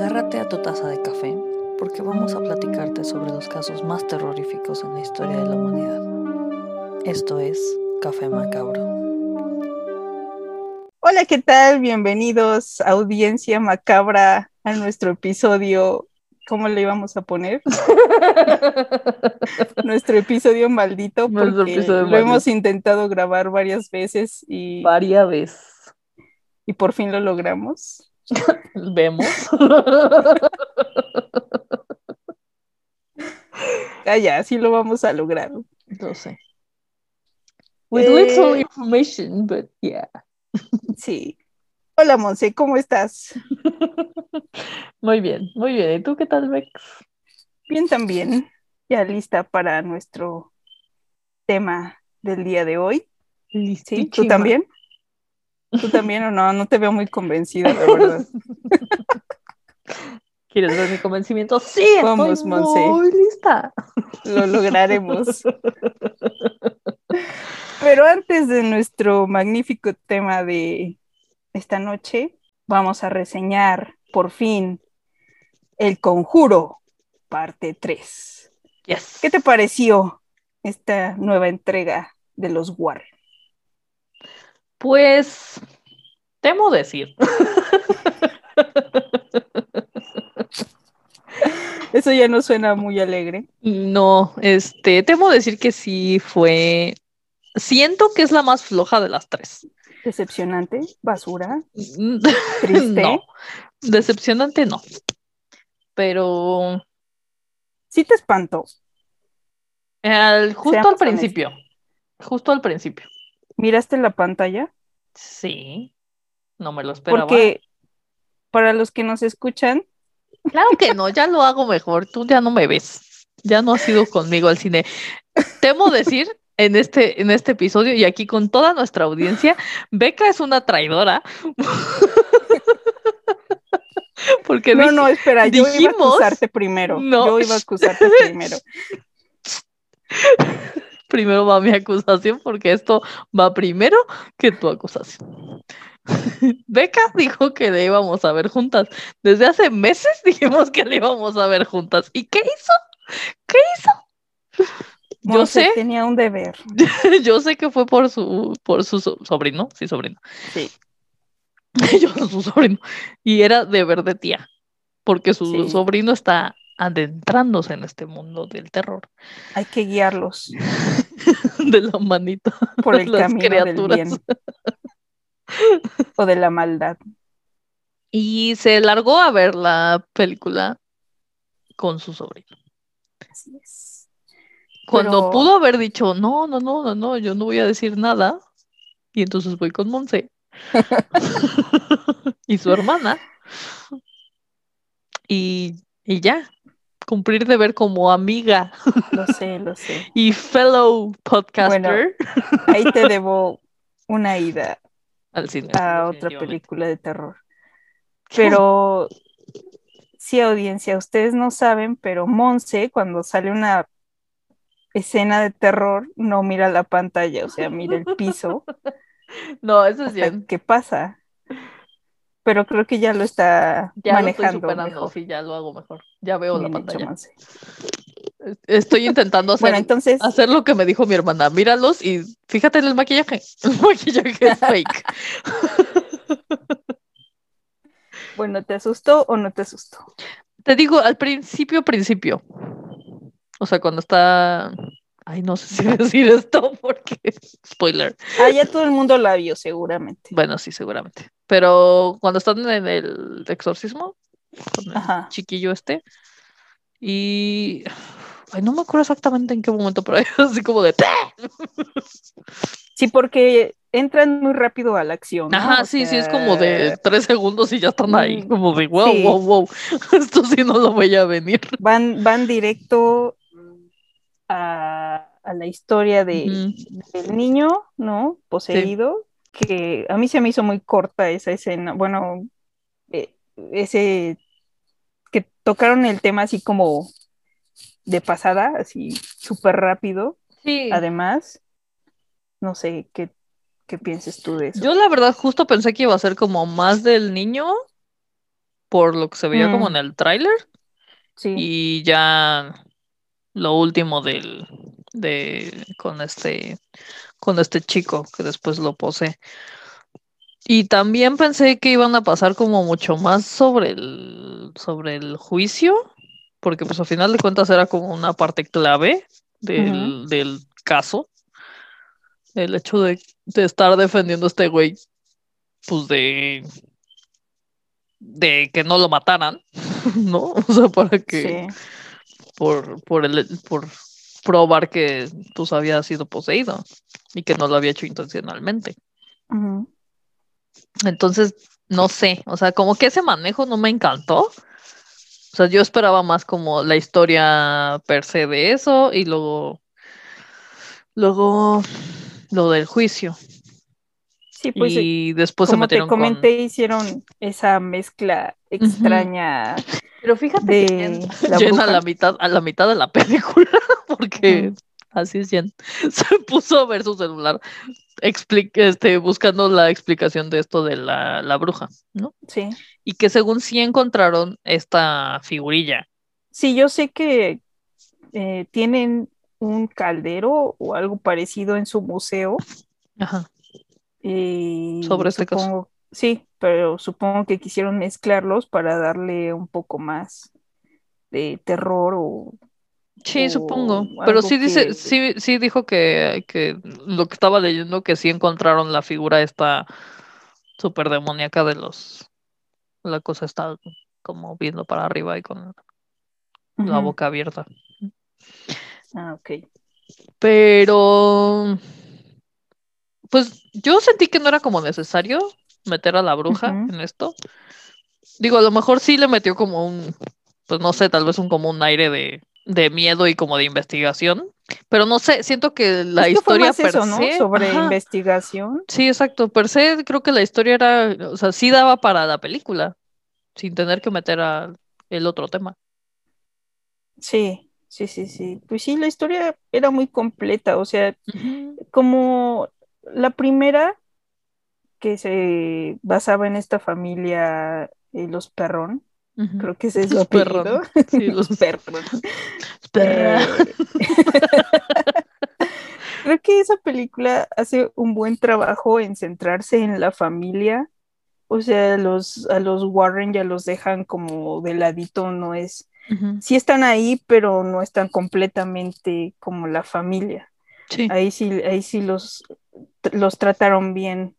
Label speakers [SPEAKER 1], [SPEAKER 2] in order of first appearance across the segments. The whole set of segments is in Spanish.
[SPEAKER 1] Agárrate a tu taza de café porque vamos a platicarte sobre los casos más terroríficos en la historia de la humanidad. Esto es Café Macabro.
[SPEAKER 2] Hola, ¿qué tal? Bienvenidos, audiencia macabra, a nuestro episodio. ¿Cómo le íbamos a poner? nuestro episodio maldito, porque
[SPEAKER 1] Nuestro episodio
[SPEAKER 2] lo
[SPEAKER 1] maldito.
[SPEAKER 2] hemos intentado grabar varias veces y,
[SPEAKER 1] Varias veces.
[SPEAKER 2] y por fin lo logramos.
[SPEAKER 1] Vemos.
[SPEAKER 2] Ah, ya, sí lo vamos a lograr.
[SPEAKER 1] No sé. With
[SPEAKER 2] Eh,
[SPEAKER 1] little information, but yeah.
[SPEAKER 2] Sí. Hola, Monse, ¿cómo estás?
[SPEAKER 1] Muy bien, muy bien. ¿Y tú qué tal, Bex?
[SPEAKER 2] Bien también. Ya lista para nuestro tema del día de hoy. ¿Sí? ¿Tú también? ¿Tú también o no? No te veo muy convencida, la verdad.
[SPEAKER 1] ¿Quieres ver mi convencimiento? Sí,
[SPEAKER 2] Vamos,
[SPEAKER 1] estoy
[SPEAKER 2] Monse.
[SPEAKER 1] muy lista.
[SPEAKER 2] Lo lograremos. Pero antes de nuestro magnífico tema de esta noche, vamos a reseñar por fin El Conjuro, parte 3.
[SPEAKER 1] Yes.
[SPEAKER 2] ¿Qué te pareció esta nueva entrega de los Warren?
[SPEAKER 1] Pues, temo decir.
[SPEAKER 2] Eso ya no suena muy alegre.
[SPEAKER 1] No, este, temo decir que sí fue. Siento que es la más floja de las tres.
[SPEAKER 2] Decepcionante, basura,
[SPEAKER 1] Mm,
[SPEAKER 2] triste.
[SPEAKER 1] No, decepcionante no. Pero
[SPEAKER 2] Sí te espantó.
[SPEAKER 1] al- justo
[SPEAKER 2] Seamos
[SPEAKER 1] al principio. Justo al principio.
[SPEAKER 2] ¿Miraste la pantalla?
[SPEAKER 1] Sí. No me lo esperaba.
[SPEAKER 2] Porque para los que nos escuchan,
[SPEAKER 1] Claro que no, ya lo hago mejor. Tú ya no me ves. Ya no has ido conmigo al cine. Temo decir en este, en este episodio y aquí con toda nuestra audiencia, Beca es una traidora. Porque
[SPEAKER 2] no,
[SPEAKER 1] dije-
[SPEAKER 2] no, espera, yo iba a
[SPEAKER 1] dijimos-
[SPEAKER 2] acusarte primero.
[SPEAKER 1] No.
[SPEAKER 2] Yo iba a acusarte primero.
[SPEAKER 1] primero va mi acusación porque esto va primero que tu acusación. Beca dijo que le íbamos a ver juntas. Desde hace meses dijimos que le íbamos a ver juntas. ¿Y qué hizo? ¿Qué hizo? Yo
[SPEAKER 2] Monse
[SPEAKER 1] sé,
[SPEAKER 2] tenía un deber.
[SPEAKER 1] yo sé que fue por su, por su so- sobrino, sí, sobrino.
[SPEAKER 2] Sí.
[SPEAKER 1] Yo su sobrino. Y era deber de tía, porque su
[SPEAKER 2] Sí.
[SPEAKER 1] sobrino está adentrándose en este mundo del terror,
[SPEAKER 2] Hay que guiarlos
[SPEAKER 1] de la manita.
[SPEAKER 2] por el
[SPEAKER 1] Las
[SPEAKER 2] camino
[SPEAKER 1] criaturas.
[SPEAKER 2] del bien. O de la maldad.
[SPEAKER 1] Y se largó a ver la película con su sobrino.
[SPEAKER 2] Así es.
[SPEAKER 1] Cuando
[SPEAKER 2] Pero-
[SPEAKER 1] pudo haber dicho, no, no, no, no, no, yo no voy a decir nada. Y entonces voy con Monse. y su hermana. Y, y ya, cumplir deber como amiga
[SPEAKER 2] Lo sé, lo sé.
[SPEAKER 1] y fellow podcaster
[SPEAKER 2] Ahí te debo una ida
[SPEAKER 1] al cine.
[SPEAKER 2] a otra película de terror. Pero sí, audiencia, ustedes no saben, pero Monse, cuando sale una escena de terror, no mira la pantalla, o sea, mira el piso.
[SPEAKER 1] No, eso es bien.
[SPEAKER 2] ¿Qué pasa? Pero creo que ya lo está
[SPEAKER 1] Ya lo estoy
[SPEAKER 2] manejando mejor.
[SPEAKER 1] sí, ya lo hago mejor. Ya veo la
[SPEAKER 2] Bien
[SPEAKER 1] pantalla. Estoy intentando hacer
[SPEAKER 2] Bueno, entonces,
[SPEAKER 1] hacer lo que me dijo mi hermana. Míralos y fíjate en el maquillaje. El maquillaje es fake.
[SPEAKER 2] bueno, ¿te asustó o no te asustó?
[SPEAKER 1] Te digo, al principio, principio. O sea, cuando está. Ay, no sé si decir esto porque. Spoiler.
[SPEAKER 2] Ah, ya todo el mundo la vio, seguramente.
[SPEAKER 1] Bueno, sí, seguramente. Pero cuando están en el exorcismo, con el
[SPEAKER 2] Ajá.
[SPEAKER 1] chiquillo este. Y. Ay, no me acuerdo exactamente en qué momento, pero así como de.
[SPEAKER 2] Sí, porque entran muy rápido a la acción. ¿no?
[SPEAKER 1] Ajá,
[SPEAKER 2] O
[SPEAKER 1] sí, sí, es como
[SPEAKER 2] sea,
[SPEAKER 1] de tres segundos y ya están ahí,
[SPEAKER 2] mm,
[SPEAKER 1] como de wow,
[SPEAKER 2] sí.
[SPEAKER 1] wow, wow, esto sí no lo voy a venir.
[SPEAKER 2] Van, van directo a, a la historia de,
[SPEAKER 1] Ujú.
[SPEAKER 2] del niño, ¿no? Poseído, que a mí se me hizo muy corta esa escena. Bueno, eh, ese que tocaron el tema así como de pasada, así súper rápido.
[SPEAKER 1] Sí.
[SPEAKER 2] Además, no sé qué, qué pienses tú de eso.
[SPEAKER 1] Yo la verdad justo pensé que iba a ser como más del niño por lo que se veía como
[SPEAKER 2] Mm.
[SPEAKER 1] en el tráiler.
[SPEAKER 2] Sí.
[SPEAKER 1] Y ya lo último del de con este con este chico que después lo posee. Y también pensé que iban a pasar como mucho más sobre el sobre el juicio, porque pues al final de cuentas era como una parte clave del, del caso. El hecho de, de estar defendiendo a este güey, pues de de que no lo mataran, ¿no? O sea, para que
[SPEAKER 2] Sí.
[SPEAKER 1] por, por, el, por probar que pues había sido poseído y que no lo había hecho intencionalmente. Entonces, no sé, o sea, como que ese manejo no me encantó. O sea, yo esperaba más como la historia per se de eso y luego, luego lo del juicio.
[SPEAKER 2] Sí, pues eh,
[SPEAKER 1] y después se
[SPEAKER 2] como te
[SPEAKER 1] metieron con...
[SPEAKER 2] comenté, hicieron esa mezcla extraña
[SPEAKER 1] Pero fíjate
[SPEAKER 2] de
[SPEAKER 1] que Jen,
[SPEAKER 2] la
[SPEAKER 1] Jen a la mitad, a la mitad de la película, porque así es Jen, se puso a ver su celular expli- este, buscando la explicación de esto de la, la bruja, ¿no?
[SPEAKER 2] Sí.
[SPEAKER 1] Y que según sí encontraron esta figurilla.
[SPEAKER 2] Sí, yo sé que eh, tienen un caldero o algo parecido en su museo.
[SPEAKER 1] Ajá. Sobre este caso.
[SPEAKER 2] sí, pero supongo que quisieron mezclarlos para darle un poco más de terror o
[SPEAKER 1] Sí,
[SPEAKER 2] o
[SPEAKER 1] supongo. Pero sí dice,
[SPEAKER 2] que-
[SPEAKER 1] sí, sí dijo que, que lo que estaba leyendo que sí encontraron la figura esta súper demoníaca de los la cosa está como viendo para arriba y con la boca abierta.
[SPEAKER 2] Ah, ok.
[SPEAKER 1] Pero pues yo sentí que no era como necesario meter a la bruja en esto. Digo, a lo mejor sí le metió como un, pues no sé, tal vez un como un aire de, de miedo y como de investigación. Pero no sé, siento que la
[SPEAKER 2] Es que fue
[SPEAKER 1] historia per
[SPEAKER 2] eso, ¿no?
[SPEAKER 1] se-
[SPEAKER 2] Sobre
[SPEAKER 1] ajá,
[SPEAKER 2] investigación.
[SPEAKER 1] Sí, exacto. Per se creo que la historia era, o sea, sí daba para la película, sin tener que meter a el otro tema.
[SPEAKER 2] Sí, sí, sí, sí. Pues sí, la historia era muy completa, o sea, como la primera que se basaba en esta familia, eh, los Perrón, creo que ese es su
[SPEAKER 1] Los Perrón.
[SPEAKER 2] apellido.
[SPEAKER 1] Sí,
[SPEAKER 2] Los Perrón.
[SPEAKER 1] Perra.
[SPEAKER 2] Eh, Creo que esa película hace un buen trabajo en centrarse en la familia. O sea, los, a los Warren ya los dejan como de ladito, no es.
[SPEAKER 1] Ujú,
[SPEAKER 2] Sí están ahí, pero no están completamente como la familia.
[SPEAKER 1] Sí.
[SPEAKER 2] Ahí sí, ahí sí los, los trataron bien,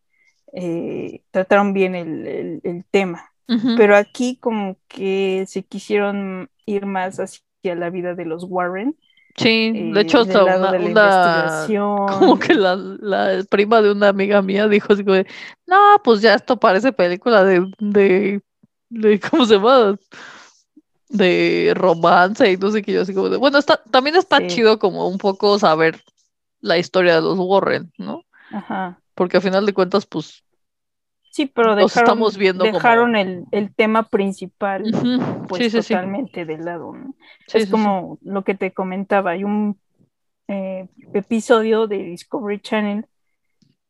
[SPEAKER 2] eh, trataron bien el, el- el tema. Pero aquí como que se quisieron ir más hacia la vida de los Warren,
[SPEAKER 1] Sí,
[SPEAKER 2] eh,
[SPEAKER 1] de hecho
[SPEAKER 2] del
[SPEAKER 1] hasta una, una- como que la, la prima de una amiga mía dijo así como de, no, pues ya esto parece película de, de, de ¿cómo se llama? De romance y no sé qué yo así como de, bueno, está, también está
[SPEAKER 2] Sí.
[SPEAKER 1] chido como un poco saber la historia de los Warren, ¿no?
[SPEAKER 2] Ajá.
[SPEAKER 1] Porque a final de cuentas, pues,
[SPEAKER 2] Sí, pero dejaron,
[SPEAKER 1] estamos viendo como-
[SPEAKER 2] dejaron el, el tema principal
[SPEAKER 1] ujú,
[SPEAKER 2] pues
[SPEAKER 1] sí, sí, sí,
[SPEAKER 2] totalmente de lado, es como lo que te comentaba, hay un eh, episodio de Discovery Channel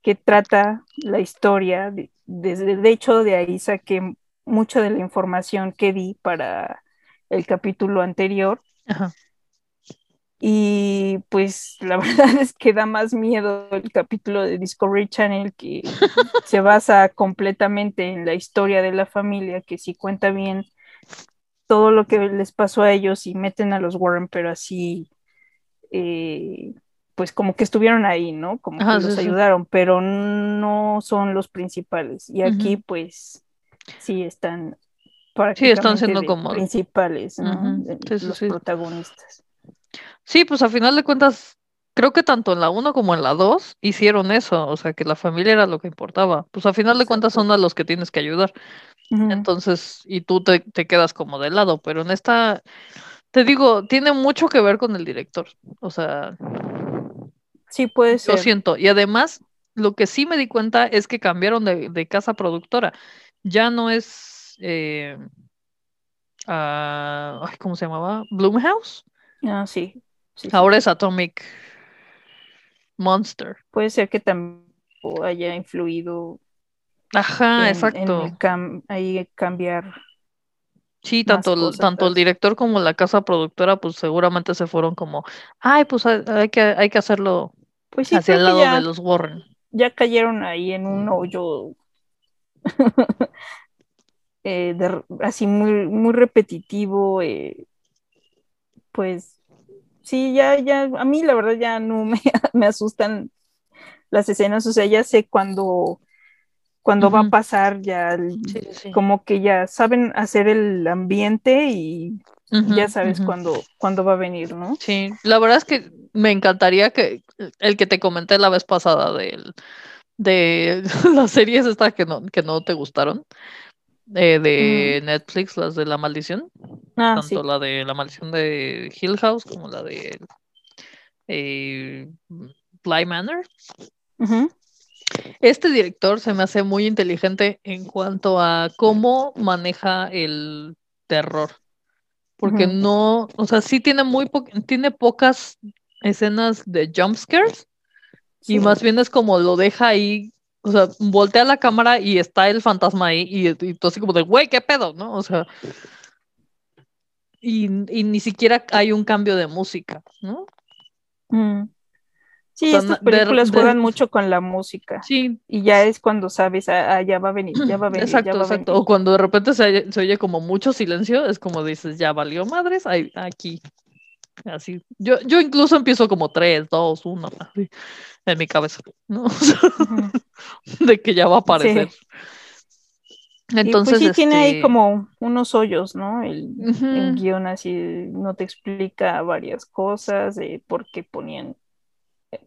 [SPEAKER 2] que trata la historia, de, desde de hecho de ahí saqué mucha de la información que di para el capítulo anterior
[SPEAKER 1] Ajá.
[SPEAKER 2] Y pues la verdad es que da más miedo el capítulo de Discovery Channel que se basa completamente en la historia de la familia, que sí cuenta bien todo lo que les pasó a ellos y meten a los Warren, pero así, eh, pues como que estuvieron ahí, ¿no? Como
[SPEAKER 1] Ajá,
[SPEAKER 2] que
[SPEAKER 1] sí,
[SPEAKER 2] los
[SPEAKER 1] sí.
[SPEAKER 2] ayudaron, pero no son los principales. Y aquí, pues, sí están
[SPEAKER 1] Sí, están siendo como-
[SPEAKER 2] principales, ¿no?
[SPEAKER 1] Sí, sí,
[SPEAKER 2] los protagonistas.
[SPEAKER 1] Sí, pues a final de cuentas, creo que tanto en la 1 como en la 2 hicieron eso, o sea, que la familia era lo que importaba. Pues a final de cuentas son a los que tienes que ayudar. Entonces, y tú te, te quedas como de lado, pero en esta, te digo, tiene mucho que ver con el director. O sea,
[SPEAKER 2] Sí, puede ser.
[SPEAKER 1] siento. Y además, lo que sí me di cuenta es que cambiaron de, de casa productora. Ya no es, eh, ah, ay, ¿cómo se llamaba? Bloomhouse.
[SPEAKER 2] Ah, sí. sí, sí.
[SPEAKER 1] Ahora es Atomic Monster.
[SPEAKER 2] Puede ser que también haya influido
[SPEAKER 1] Ajá,
[SPEAKER 2] en, en
[SPEAKER 1] exacto.
[SPEAKER 2] el cam- ahí cambiar
[SPEAKER 1] Sí, tanto, el, tanto el director como la casa productora, pues seguramente se fueron como, ay, pues hay, que, hay que hacerlo pues hacia el lado de los Warren.
[SPEAKER 2] Ya cayeron ahí en un hoyo eh, así muy, muy repetitivo. Eh, pues sí, ya, ya, a mí la verdad ya no me, me asustan las escenas, o sea, ya sé cuando cuando va a pasar, ya como que ya saben hacer el ambiente y ya sabes cuándo, va a venir, ¿no?
[SPEAKER 1] Sí, la verdad es que me encantaría que el que te comenté la vez pasada de, de las series estas que no, que no te gustaron, eh, de Netflix, las de la maldición, ah, tanto la de la maldición de Hill House como la de eh, Bly Manor. Este director se me hace muy inteligente en cuanto a cómo maneja el terror. Porque no, o sea, sí tiene muy tiene pocas escenas de jump scares. Y más bien es como lo deja ahí, o sea, voltea la cámara y está el fantasma ahí y, y tú así como de, güey, ¿qué pedo? ¿No? O sea, y, ni siquiera hay un cambio de música, ¿no?
[SPEAKER 2] Mm. Sí, estas películas juegan mucho con la música.
[SPEAKER 1] Sí.
[SPEAKER 2] Y ya es cuando sabes, ah, ah ya va a venir, ya va a venir.
[SPEAKER 1] Exacto, exacto. O cuando de repente se, oye como mucho silencio, es como dices, ya valió madres, aquí. Así. Yo, yo incluso empiezo como tres, dos, uno, en mi cabeza, ¿no? de que ya va a aparecer.
[SPEAKER 2] Pues Entonces, sí tiene ahí este como unos hoyos, ¿no? El, guion así no te explica varias cosas de por qué ponían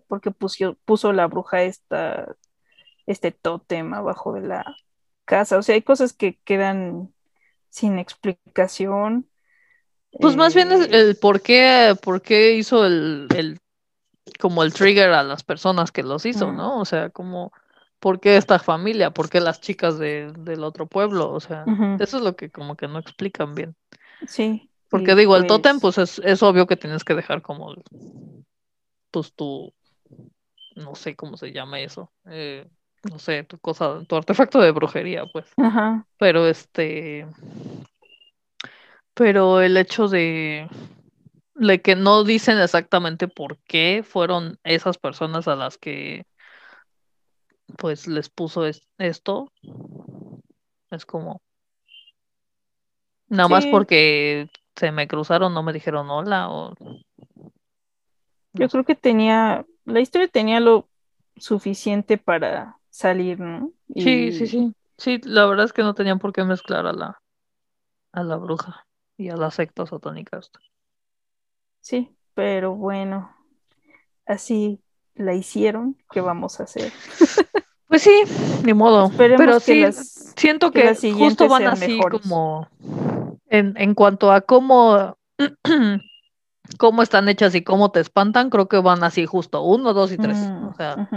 [SPEAKER 2] porque puso, puso la bruja esta, este tótem abajo de la casa. O sea, hay cosas que quedan sin explicación.
[SPEAKER 1] Pues más bien es eh, el por qué, por qué hizo el, el, como el trigger a las personas que los hizo, ¿no? O sea, como, ¿por qué esta familia? ¿Por qué las chicas de, del otro pueblo? O sea, eso es lo que como que no explican bien.
[SPEAKER 2] Sí.
[SPEAKER 1] Porque digo, el tótem, pues, pues es, es obvio que tienes que dejar como pues tu, no sé cómo se llama eso, eh, no sé, tu cosa, tu artefacto de brujería, pues. Pero este, pero el hecho de, de que no dicen exactamente por qué fueron esas personas a las que pues les puso esto, es como, nada más porque se me cruzaron, no me dijeron hola o
[SPEAKER 2] yo creo que tenía, la historia tenía lo suficiente para salir, ¿no?
[SPEAKER 1] Sí, sí, sí. Sí, la verdad es que no tenían por qué mezclar a la, a la bruja y a la secta satánica.
[SPEAKER 2] Sí, pero bueno, así la hicieron, ¿qué vamos a hacer?
[SPEAKER 1] Pues sí, ni modo. pero sí, siento que, justo van así como en, en cuanto a cómo cómo están hechas y cómo te espantan, creo que van así justo uno, dos y tres. Mm, o sea,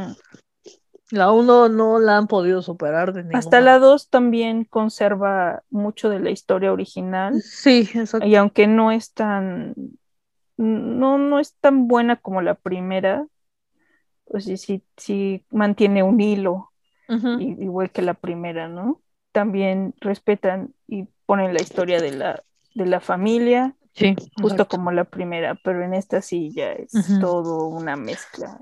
[SPEAKER 1] la uno no la han podido superar de
[SPEAKER 2] Hasta la dos también conserva mucho de la historia original.
[SPEAKER 1] Sí, exacto.
[SPEAKER 2] Y aunque no es tan, no, no es tan buena como la primera, pues sí, sí, sí mantiene un hilo, igual que la primera, ¿no? También respetan y ponen la historia de la, de la familia
[SPEAKER 1] Sí,
[SPEAKER 2] justo como la primera, pero en esta sí ya es todo una mezcla.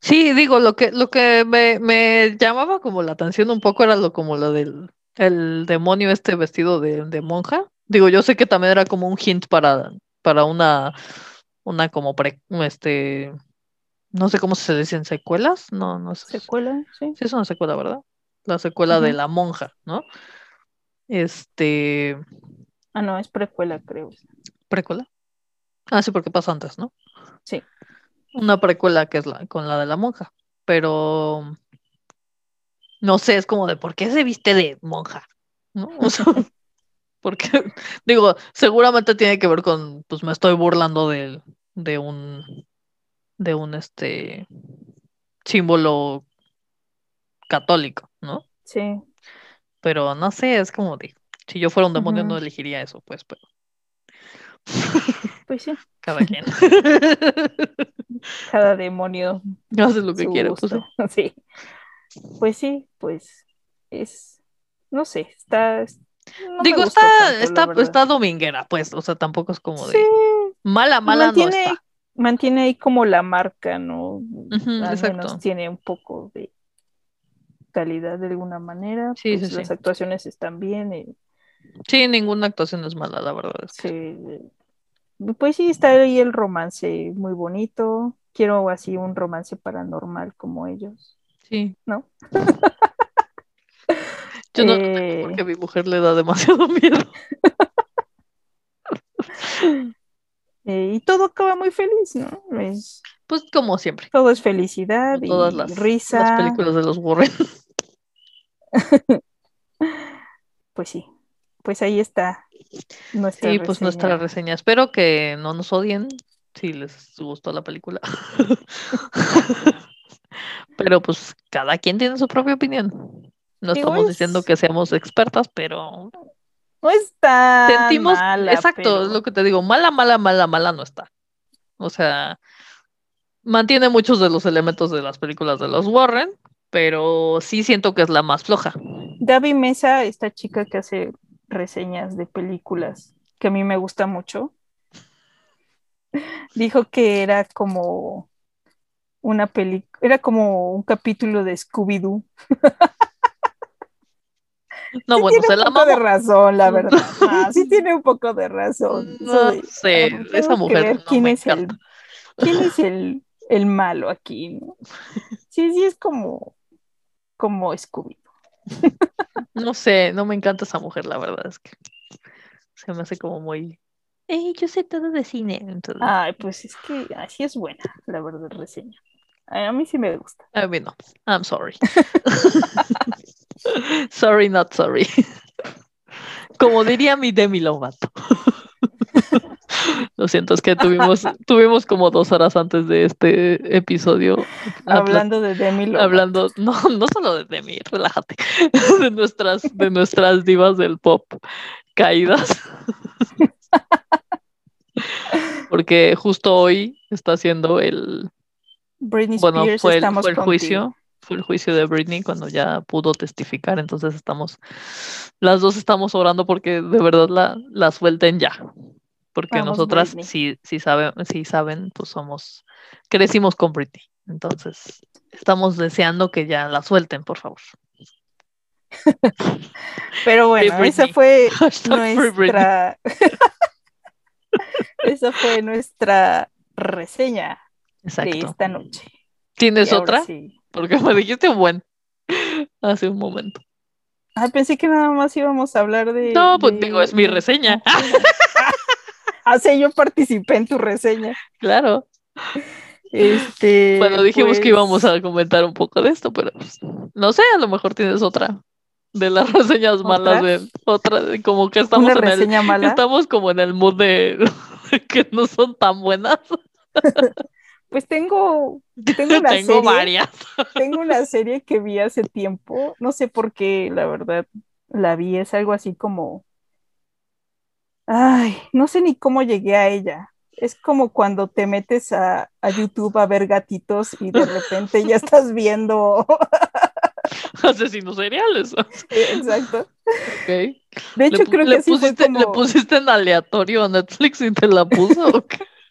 [SPEAKER 1] Sí, digo, lo que, lo que me, me, llamaba como la atención un poco era lo como lo del el demonio este vestido de, de, monja. Digo, yo sé que también era como un hint para, para una, una como pre, este, no sé cómo se dicen, secuelas, no, no sé.
[SPEAKER 2] Secuela, sí.
[SPEAKER 1] Sí, es una secuela, ¿verdad? La secuela de la monja, ¿no? Este.
[SPEAKER 2] Ah, no, es precuela, creo
[SPEAKER 1] precuela. Ah, sí, porque pasa antes, ¿no?
[SPEAKER 2] Sí.
[SPEAKER 1] Una precuela que es la con la de la monja, pero no sé, es como de por qué se viste de monja, ¿no? O sea, porque digo, seguramente tiene que ver con, pues me estoy burlando de, de un, de un este símbolo católico, ¿no?
[SPEAKER 2] Sí.
[SPEAKER 1] Pero no sé, es como de, si yo fuera un demonio no elegiría eso, pues, pero
[SPEAKER 2] Pues sí.
[SPEAKER 1] Cada quien.
[SPEAKER 2] Cada demonio.
[SPEAKER 1] Hace lo que quiere. Pues,
[SPEAKER 2] sí. Pues sí, pues es, no sé, está,
[SPEAKER 1] Digo, está, está, está dominguera, pues, o sea, tampoco es como de mala, mala
[SPEAKER 2] mantiene,
[SPEAKER 1] no está.
[SPEAKER 2] Mantiene ahí como la marca, ¿no? Al menos tiene un poco de calidad de alguna manera.
[SPEAKER 1] Sí,
[SPEAKER 2] pues, las actuaciones están bien. Y...
[SPEAKER 1] Sí, ninguna actuación es mala, la verdad.
[SPEAKER 2] Sí. Pues sí, está ahí el romance muy bonito. Quiero así un romance paranormal como ellos.
[SPEAKER 1] Sí.
[SPEAKER 2] ¿No?
[SPEAKER 1] Yo no eh... porque a mi mujer le da demasiado miedo.
[SPEAKER 2] Eh, y todo acaba muy feliz, ¿no?
[SPEAKER 1] pues como siempre.
[SPEAKER 2] Todo es felicidad y
[SPEAKER 1] todas las,
[SPEAKER 2] risa.
[SPEAKER 1] Las películas de los Warren.
[SPEAKER 2] pues sí. Pues ahí está nuestra
[SPEAKER 1] Sí, pues nuestra reseña. Espero que no nos odien si les gustó la película. pero pues cada quien tiene su propia opinión. No estamos diciendo que seamos expertas, pero
[SPEAKER 2] no está
[SPEAKER 1] sentimos exacto, es lo que te digo, mala, mala, mala, mala no está. O sea, mantiene muchos de los elementos de las películas de los Warren, pero sí siento que es la más floja.
[SPEAKER 2] Gaby Mesa, esta chica que hace reseñas de películas, que a mí me gusta mucho, dijo que era como una película, era como un capítulo de Scooby-Doo.
[SPEAKER 1] No, bueno, se la
[SPEAKER 2] un poco de razón, la verdad. Ah, sí tiene un poco de razón.
[SPEAKER 1] No sé, esa mujer. No
[SPEAKER 2] quién,
[SPEAKER 1] me
[SPEAKER 2] es el, quién es el, el malo aquí. ¿no? Sí, sí, es como, como Scooby.
[SPEAKER 1] No sé, no me encanta esa mujer, la verdad es que se me hace como muy. Ey, yo sé todo de cine. Entonces...
[SPEAKER 2] Ay, pues es que así es buena, la verdad, reseña. A mí sí me gusta.
[SPEAKER 1] A mí no. I'm sorry. sorry, not sorry. Como diría mi Demi Lovato. Lo siento, es que tuvimos, tuvimos como dos horas antes de este episodio.
[SPEAKER 2] Hablando de Demi Lovato.
[SPEAKER 1] Hablando, no, no solo de Demi, relájate. De nuestras, de nuestras divas del pop caídas. Porque justo hoy está haciendo el,
[SPEAKER 2] Britney
[SPEAKER 1] bueno,
[SPEAKER 2] Spears,
[SPEAKER 1] fue el, fue el juicio, fue el juicio de Britney cuando ya pudo testificar, entonces estamos, las dos estamos orando porque de verdad la, la suelten ya, porque
[SPEAKER 2] Vamos,
[SPEAKER 1] nosotras
[SPEAKER 2] Britney.
[SPEAKER 1] sí, sí saben, sí saben, pues somos, crecimos con Britney, entonces estamos deseando que ya la suelten, por favor.
[SPEAKER 2] Pero bueno, esa fue
[SPEAKER 1] Hashtag
[SPEAKER 2] nuestra esa fue nuestra reseña de
[SPEAKER 1] Exacto.
[SPEAKER 2] esta noche.
[SPEAKER 1] ¿Tienes
[SPEAKER 2] Y
[SPEAKER 1] otra?
[SPEAKER 2] sí.
[SPEAKER 1] Porque me dijiste un buen hace un momento.
[SPEAKER 2] Ah, pensé que nada más íbamos a hablar de.
[SPEAKER 1] No, pues
[SPEAKER 2] de-
[SPEAKER 1] digo, es mi
[SPEAKER 2] de-
[SPEAKER 1] reseña.
[SPEAKER 2] Sí, yo participé en tu reseña.
[SPEAKER 1] Claro.
[SPEAKER 2] Este.
[SPEAKER 1] Bueno, dijimos que
[SPEAKER 2] pues,
[SPEAKER 1] íbamos a comentar un poco de esto, pero pues, no sé, a lo mejor tienes otra de las reseñas malas de otra, de- como que estamos en el,
[SPEAKER 2] mala.
[SPEAKER 1] estamos como en el mood de que no son tan buenas.
[SPEAKER 2] Pues tengo. Tengo una
[SPEAKER 1] Tengo
[SPEAKER 2] serie.
[SPEAKER 1] varias.
[SPEAKER 2] Tengo una serie que vi hace tiempo. No sé por qué, la verdad, la vi. Es algo así como. Ay, no sé ni cómo llegué a ella. Es como cuando te metes a, a YouTube a ver gatitos y de repente ya estás viendo.
[SPEAKER 1] Asesinos seriales.
[SPEAKER 2] Exacto.
[SPEAKER 1] Ok.
[SPEAKER 2] De
[SPEAKER 1] ¿Le,
[SPEAKER 2] hecho, creo que sí fue
[SPEAKER 1] pusiste,
[SPEAKER 2] como.
[SPEAKER 1] ¿Le pusiste en aleatorio a Netflix y te la puso?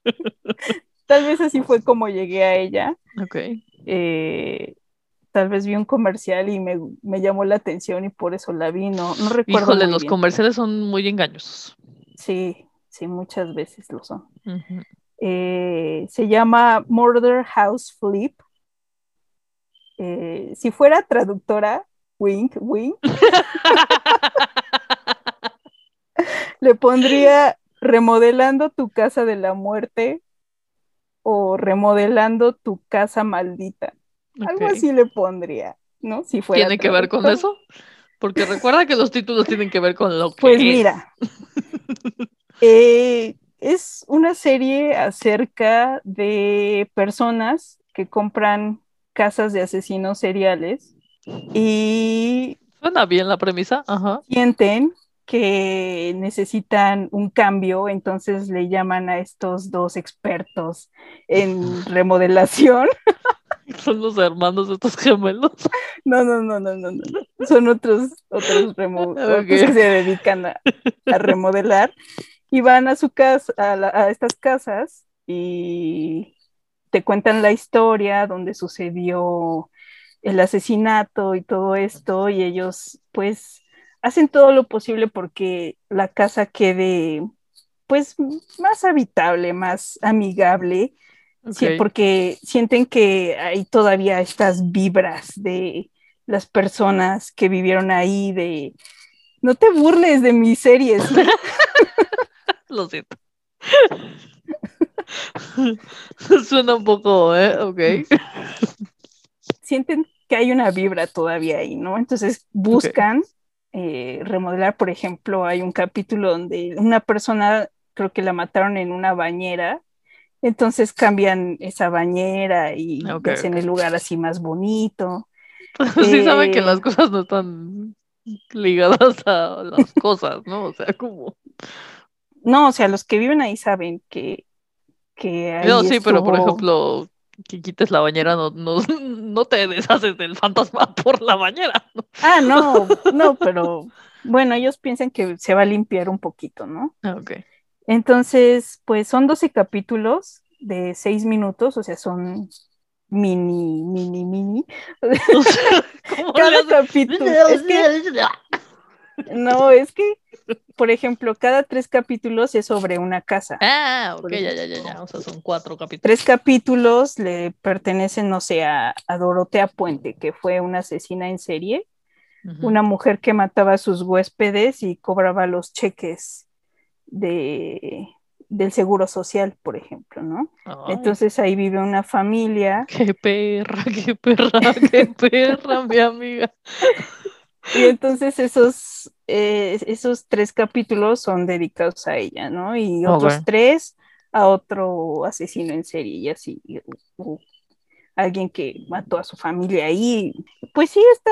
[SPEAKER 2] Tal vez así fue como llegué a ella.
[SPEAKER 1] Ok.
[SPEAKER 2] Eh, tal vez vi un comercial y me, me llamó la atención y por eso la vi. No, no recuerdo.
[SPEAKER 1] Híjole, los
[SPEAKER 2] bien.
[SPEAKER 1] comerciales son muy engañosos.
[SPEAKER 2] Sí, sí, muchas veces lo son. Eh, se llama Murder House Flip. Eh, si fuera traductora, wink, wink, le pondría remodelando tu casa de la muerte o remodelando tu casa maldita. Algo así le pondría, ¿no? Si fuera
[SPEAKER 1] ¿Tiene que ver con eso? Porque recuerda que los títulos tienen que ver con lo que
[SPEAKER 2] Pues
[SPEAKER 1] es.
[SPEAKER 2] mira, eh, es una serie acerca de personas que compran casas de asesinos seriales y
[SPEAKER 1] Suena bien la premisa. Ajá.
[SPEAKER 2] sienten que necesitan un cambio, entonces le llaman a estos dos expertos en remodelación
[SPEAKER 1] Son los hermanos de estos gemelos.
[SPEAKER 2] No, no, no, no, no, no. Son otros, otros, remo- otros que se dedican a, a remodelar y van a su casa, a, la- a estas casas y te cuentan la historia donde sucedió el asesinato y todo esto y ellos pues hacen todo lo posible porque la casa quede pues más habitable, más amigable, sí, porque sienten que hay todavía estas vibras de las personas que vivieron ahí, de no te burles de mis series.
[SPEAKER 1] Lo siento. Suena un poco, ¿eh? Ok.
[SPEAKER 2] sienten que hay una vibra todavía ahí, ¿no? Entonces buscan eh, remodelar, por ejemplo, hay un capítulo donde una persona, creo que la mataron en una bañera, entonces cambian esa bañera y
[SPEAKER 1] Ok,
[SPEAKER 2] hacen
[SPEAKER 1] ok.
[SPEAKER 2] el lugar así más bonito.
[SPEAKER 1] Sí saben que
[SPEAKER 2] Eh.
[SPEAKER 1] las cosas no están ligadas a las cosas, ¿no? O sea, como...
[SPEAKER 2] No, o sea, los que viven ahí saben que, que ahí
[SPEAKER 1] No, sí, pero por ejemplo, que quites la bañera, no, no, no te deshaces del fantasma por la bañera. ¿no?
[SPEAKER 2] Ah, no, no, pero bueno, ellos piensan que se va a limpiar un poquito, ¿no?
[SPEAKER 1] Ah, Ok.
[SPEAKER 2] Entonces, pues son 12 capítulos de 6 minutos, o sea, son mini, mini, mini.
[SPEAKER 1] O sea, ¿cómo le
[SPEAKER 2] Cada capítulo, es que, no, es que, por ejemplo, cada tres capítulos es sobre una casa.
[SPEAKER 1] Ah, ok, ya, ya, ya, ya. O sea, son cuatro capítulos.
[SPEAKER 2] Tres capítulos le pertenecen, no sé, a, a Dorotea Puente, que fue una asesina en serie, una mujer que mataba a sus huéspedes y cobraba los cheques de, del seguro social, por ejemplo, ¿no?
[SPEAKER 1] Ay,
[SPEAKER 2] Entonces ahí vive una familia
[SPEAKER 1] Qué perra, qué perra, qué perra, mi amiga.
[SPEAKER 2] y entonces esos, eh, esos tres capítulos son dedicados a ella, ¿no? Y otros tres a otro asesino en serie y así, o alguien que mató a su familia ahí. Pues sí, está,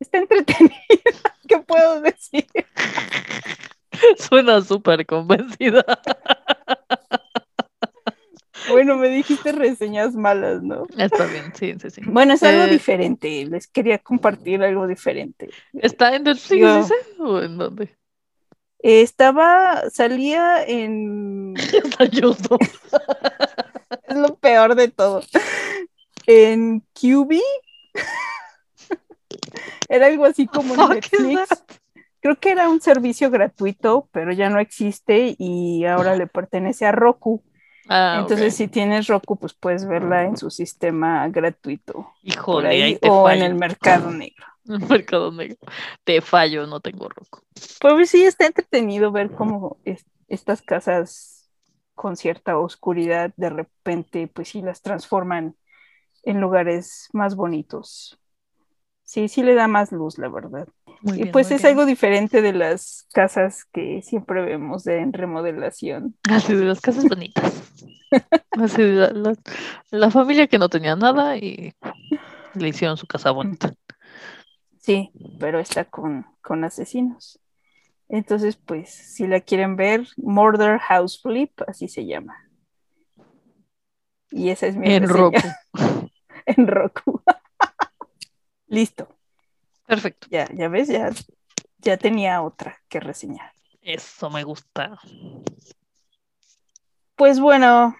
[SPEAKER 2] está entretenida, ¿qué puedo decir?
[SPEAKER 1] Suena súper convencida.
[SPEAKER 2] Bueno, me dijiste reseñas malas, ¿no?
[SPEAKER 1] Está bien, sí, sí, sí.
[SPEAKER 2] Bueno, es algo
[SPEAKER 1] Eh,
[SPEAKER 2] diferente, les quería compartir algo diferente.
[SPEAKER 1] ¿Está en Netflix,
[SPEAKER 2] Yo-
[SPEAKER 1] dice? ¿O en dónde?
[SPEAKER 2] Eh, estaba, salía en,
[SPEAKER 1] YouTube.
[SPEAKER 2] es lo peor de todo, en QB. Era algo así como en
[SPEAKER 1] is
[SPEAKER 2] Netflix. Creo que era un servicio gratuito, pero ya no existe y ahora le pertenece a Roku.
[SPEAKER 1] Ah,
[SPEAKER 2] Entonces,
[SPEAKER 1] ok.
[SPEAKER 2] si tienes Roku, pues puedes verla en su sistema gratuito
[SPEAKER 1] Híjole, ahí
[SPEAKER 2] ahí
[SPEAKER 1] te
[SPEAKER 2] o
[SPEAKER 1] fallo.
[SPEAKER 2] en el mercado negro.
[SPEAKER 1] El mercado negro. Te fallo, no tengo roco.
[SPEAKER 2] Pues sí, está entretenido ver cómo es- estas casas con cierta oscuridad de repente, pues sí, las transforman en lugares más bonitos. Sí, sí le da más luz, la verdad.
[SPEAKER 1] Muy
[SPEAKER 2] y
[SPEAKER 1] bien,
[SPEAKER 2] pues es
[SPEAKER 1] bien.
[SPEAKER 2] algo diferente de las casas que siempre vemos en remodelación.
[SPEAKER 1] Así de las casas bonitas. Así de la, la- la familia que no tenía nada y le hicieron su casa bonita.
[SPEAKER 2] Sí, pero está con, con asesinos. Entonces, pues, si la quieren ver, Murder House Flip, así se llama. Y esa es mi
[SPEAKER 1] En
[SPEAKER 2] reseña.
[SPEAKER 1] Roku.
[SPEAKER 2] en Roku. Listo.
[SPEAKER 1] Perfecto.
[SPEAKER 2] Ya, ya ves, ya, ya tenía otra que reseñar.
[SPEAKER 1] Eso me gusta.
[SPEAKER 2] Pues bueno,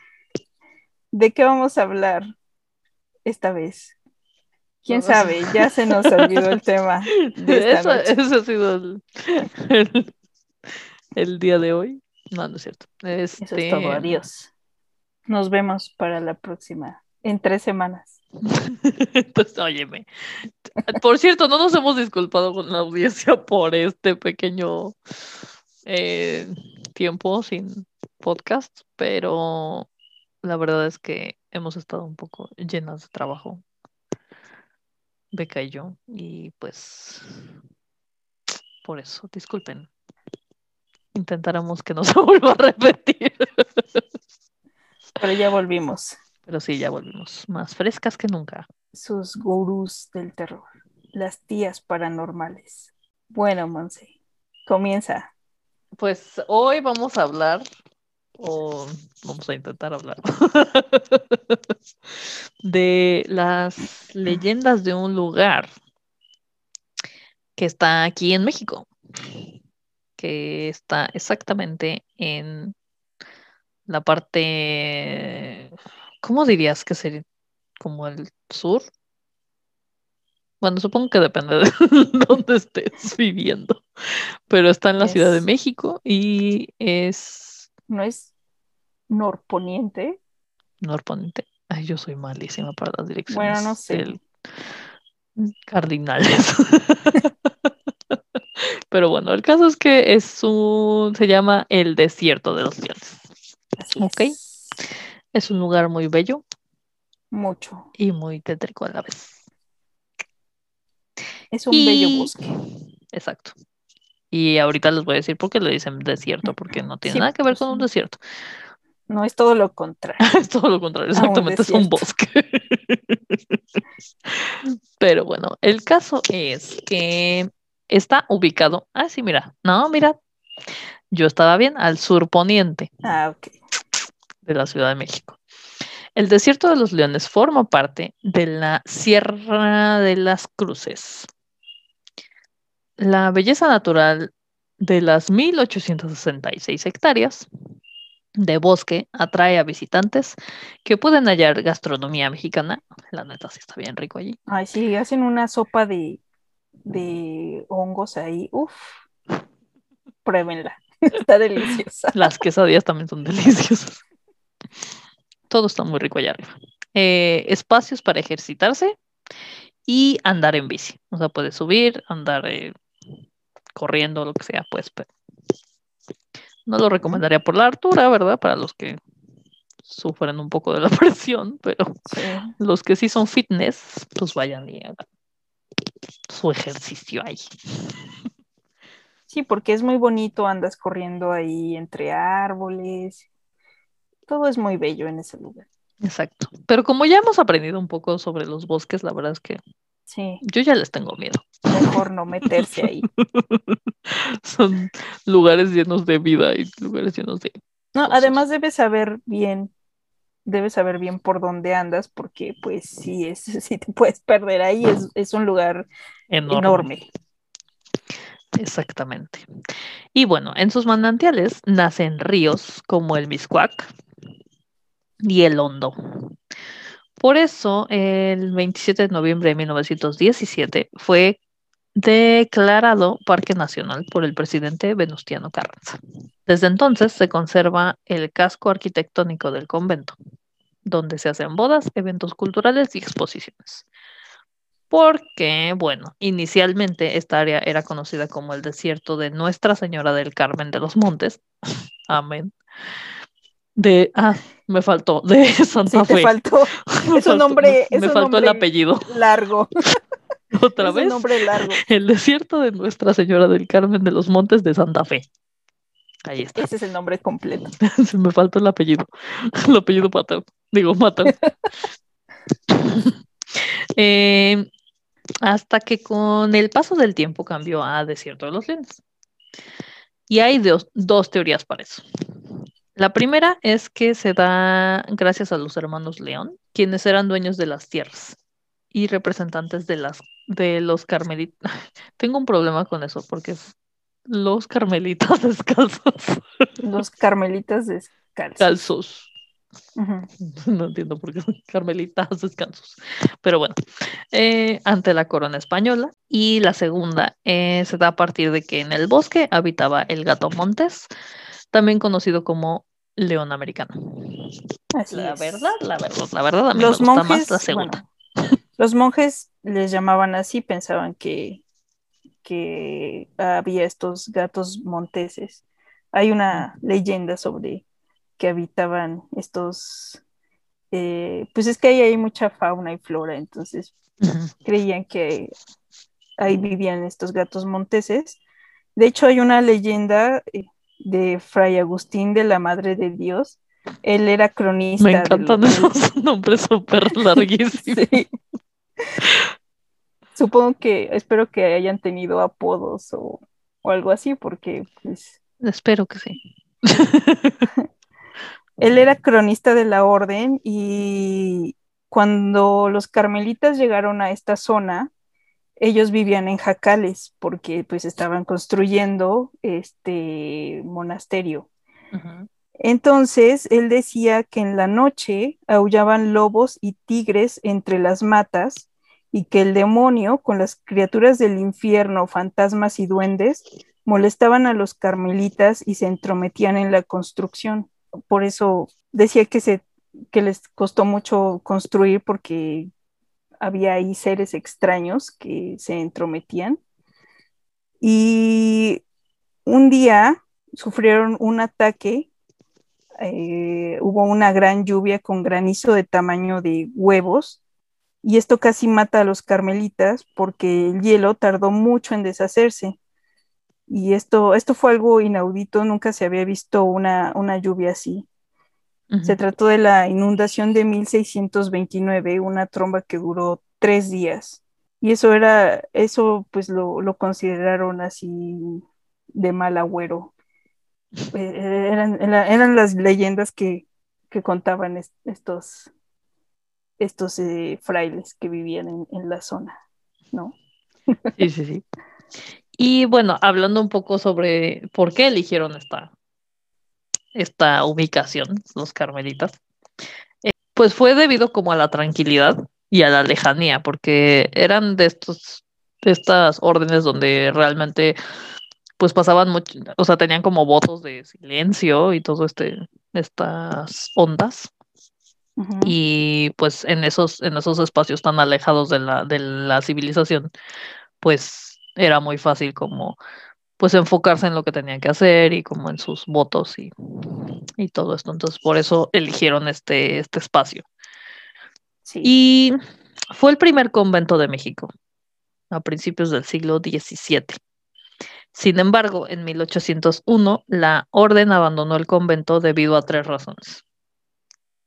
[SPEAKER 2] ¿de qué vamos a hablar esta vez? ¿Quién sabe? Ya se nos olvidó el tema de esta
[SPEAKER 1] Eso,
[SPEAKER 2] noche.
[SPEAKER 1] ese ha sido el, el, el día de hoy. No, no es cierto.
[SPEAKER 2] Eso
[SPEAKER 1] Este,
[SPEAKER 2] es todo, adiós. Nos vemos para la próxima, en tres semanas.
[SPEAKER 1] Entonces, óyeme. Por cierto, no nos hemos disculpado con la audiencia por este pequeño eh, tiempo sin podcast, pero la verdad es que hemos estado un poco llenas de trabajo, Beca y yo, y pues por eso, disculpen. Intentaremos que no se vuelva a repetir.
[SPEAKER 2] Pero ya volvimos.
[SPEAKER 1] Pero sí, ya volvimos más frescas que nunca.
[SPEAKER 2] Sus gurús del terror, las tías paranormales. Bueno, Monse, comienza.
[SPEAKER 1] Pues hoy vamos a hablar o vamos a intentar hablar, de las leyendas de un lugar que está aquí en México, que está exactamente en la parte, ¿cómo dirías que sería? Como el sur. Bueno, supongo que depende de dónde estés viviendo, pero está en la Ciudad de México y es...
[SPEAKER 2] ¿No es norponiente?
[SPEAKER 1] Norponiente. Ay, yo soy malísima para las direcciones.
[SPEAKER 2] Bueno, no sé.
[SPEAKER 1] Cardinales. Pero bueno, el caso es que es un, se llama el desierto de los leones. ok. Es. Un lugar muy bello.
[SPEAKER 2] Mucho.
[SPEAKER 1] Y muy tétrico a la vez.
[SPEAKER 2] Es un bello bosque.
[SPEAKER 1] Exacto. Y ahorita les voy a decir por qué le dicen desierto, porque no tiene nada que ver con un desierto.
[SPEAKER 2] No es todo lo contrario.
[SPEAKER 1] es todo lo contrario, exactamente, es un bosque. Pero bueno, el caso es que está ubicado. Ah, sí, mira. No, mira. Yo estaba bien, al sur poniente.
[SPEAKER 2] Ah, ok.
[SPEAKER 1] De la Ciudad de México. El desierto de los leones forma parte de la Sierra de las Cruces. La belleza natural de las 1866 hectáreas de bosque atrae a visitantes que pueden hallar gastronomía mexicana. La neta sí está bien rico allí.
[SPEAKER 2] Ay, sí, hacen una sopa de, de hongos ahí. Uf, pruébenla. Está deliciosa.
[SPEAKER 1] Las quesadillas también son deliciosas. Todo está muy rico allá arriba. Eh, espacios para ejercitarse y andar en bici. O sea, puedes subir, andar eh, corriendo, lo que sea, pues, pero no lo recomendaría por la altura, ¿verdad? Para los que sufren un poco de la presión, pero los que sí son fitness, pues vayan y hagan su ejercicio ahí.
[SPEAKER 2] Sí, porque es muy bonito, andas corriendo ahí entre árboles. Todo es muy bello en ese lugar.
[SPEAKER 1] Exacto. Pero como ya hemos aprendido un poco sobre los bosques, la verdad es que
[SPEAKER 2] sí.
[SPEAKER 1] yo ya les tengo miedo.
[SPEAKER 2] Mejor no meterse ahí.
[SPEAKER 1] Son lugares llenos de vida y lugares llenos de.
[SPEAKER 2] No, además debes saber bien, debes saber bien por dónde andas, porque pues si es, si te puedes perder ahí, es, un lugar enorme.
[SPEAKER 1] Exactamente. Y bueno, en sus manantiales nacen ríos como el Miscuac y el Hondo. Por eso, el 27 de noviembre de 1917 fue declarado Parque Nacional por el presidente Venustiano Carranza. Desde entonces se conserva el casco arquitectónico del convento, donde se hacen bodas, eventos culturales y exposiciones. Porque, bueno, inicialmente esta área era conocida como el desierto de Nuestra Señora del Carmen de los Montes. Amén. De, ah, me faltó, de Santa
[SPEAKER 2] sí, Te faltó. es un nombre,
[SPEAKER 1] me, faltó el apellido.
[SPEAKER 2] Largo.
[SPEAKER 1] Otra vez.
[SPEAKER 2] nombre largo.
[SPEAKER 1] El desierto de Nuestra Señora del Carmen de los Montes de Santa Fe. Ahí está.
[SPEAKER 2] Ese es el nombre completo.
[SPEAKER 1] Me falta el apellido. El apellido paterno. Digo, materno. Eh, hasta que con el paso del tiempo cambió a Desierto de los Leones. Y hay dos, dos teorías para eso. La primera es que se da gracias a los hermanos León, quienes eran dueños de las tierras y representantes de las de los carmelitas. Tengo un problema con eso porque es los carmelitas descalzos.
[SPEAKER 2] Los carmelitas
[SPEAKER 1] descalzos. No entiendo por qué son carmelitas descansos. Pero bueno, eh, ante la corona española. Y la segunda eh, se da a partir de que en el bosque habitaba el gato montes, también conocido como león americano. la verdad, la verdad, la verdad, a mí Los me gusta más la segunda.
[SPEAKER 2] Los monjes les llamaban así, pensaban que, que había estos gatos monteses. Hay una leyenda sobre que habitaban estos, eh, pues es que ahí hay mucha fauna y flora, entonces creían que ahí vivían estos gatos monteses. De hecho, hay una leyenda eh, de Fray Agustín de la Madre de Dios. Él era cronista.
[SPEAKER 1] Me encantan esos nombres súper larguísimos.
[SPEAKER 2] Supongo que, espero que hayan tenido apodos o, algo así, porque pues...
[SPEAKER 1] Espero que sí.
[SPEAKER 2] él era cronista de la orden y cuando los carmelitas llegaron a esta zona, ellos vivían en jacales porque pues estaban construyendo este monasterio. Entonces, él decía que en la noche aullaban lobos y tigres entre las matas y que el demonio, con las criaturas del infierno, fantasmas y duendes, molestaban a los carmelitas y se entrometían en la construcción. Por eso decía que, se, que les costó mucho construir porque había ahí seres extraños que se entrometían. Y un día sufrieron un ataque, eh, hubo una gran lluvia con granizo de tamaño de huevos y esto casi mata a los carmelitas porque el hielo tardó mucho en deshacerse. Y esto, esto fue algo inaudito, nunca se había visto una, una lluvia así. Se trató de la inundación de 1629, una tromba que duró tres días. Y eso era, eso pues lo, consideraron así de mal agüero. Eh, eran, las leyendas que, contaban estos, estos eh, frailes que vivían en, en, la zona, ¿no?
[SPEAKER 1] Sí, sí, sí. Y bueno, hablando un poco sobre por qué eligieron esta, esta ubicación, los carmelitas, eh, pues fue debido como a la tranquilidad y a la lejanía, porque eran de estos, de estas órdenes donde realmente pues pasaban mucho, o sea, tenían como votos de silencio y todo este, estas ondas. Y pues en esos, en esos espacios tan alejados de la, de la civilización, pues era muy fácil como pues enfocarse en lo que tenían que hacer y como en sus votos y, y todo esto. Entonces, por eso eligieron este, este espacio. Y fue el primer convento de México a principios del siglo XVII. Sin embargo, en 1801 la orden abandonó el convento debido a tres razones.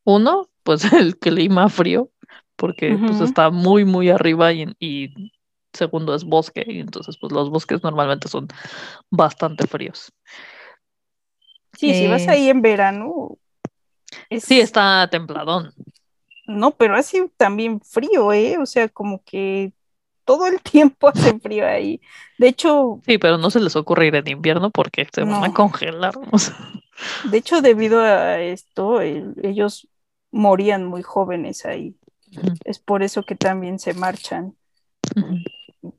[SPEAKER 1] Uno, pues el clima frío, porque pues está muy, muy arriba y, y segundo es bosque, y entonces pues los bosques normalmente son bastante fríos.
[SPEAKER 2] Sí, si vas ahí en verano.
[SPEAKER 1] Sí, está templadón.
[SPEAKER 2] No, pero así también frío, ¿eh? O sea, como que todo el tiempo hace frío ahí. De hecho.
[SPEAKER 1] Sí, pero no se les ocurre ir en invierno porque se van a congelar.
[SPEAKER 2] De hecho, debido a esto, ellos morían muy jóvenes ahí. Es por eso que también se marchan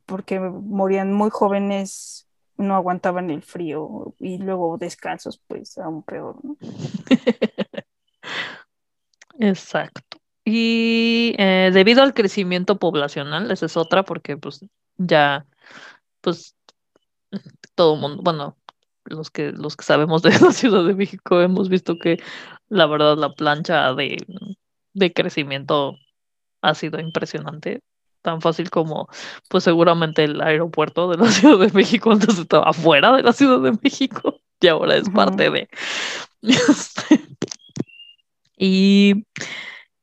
[SPEAKER 2] porque morían muy jóvenes, no aguantaban el frío y luego descansos, pues aún peor.
[SPEAKER 1] Exacto. Y eh, debido al crecimiento poblacional, esa es otra, porque pues ya, pues todo mundo, bueno, los que, los que sabemos de la Ciudad de México hemos visto que la verdad la plancha de, de crecimiento ha sido impresionante tan fácil como, pues seguramente el aeropuerto de la Ciudad de México antes estaba fuera de la Ciudad de México y ahora es parte de. y,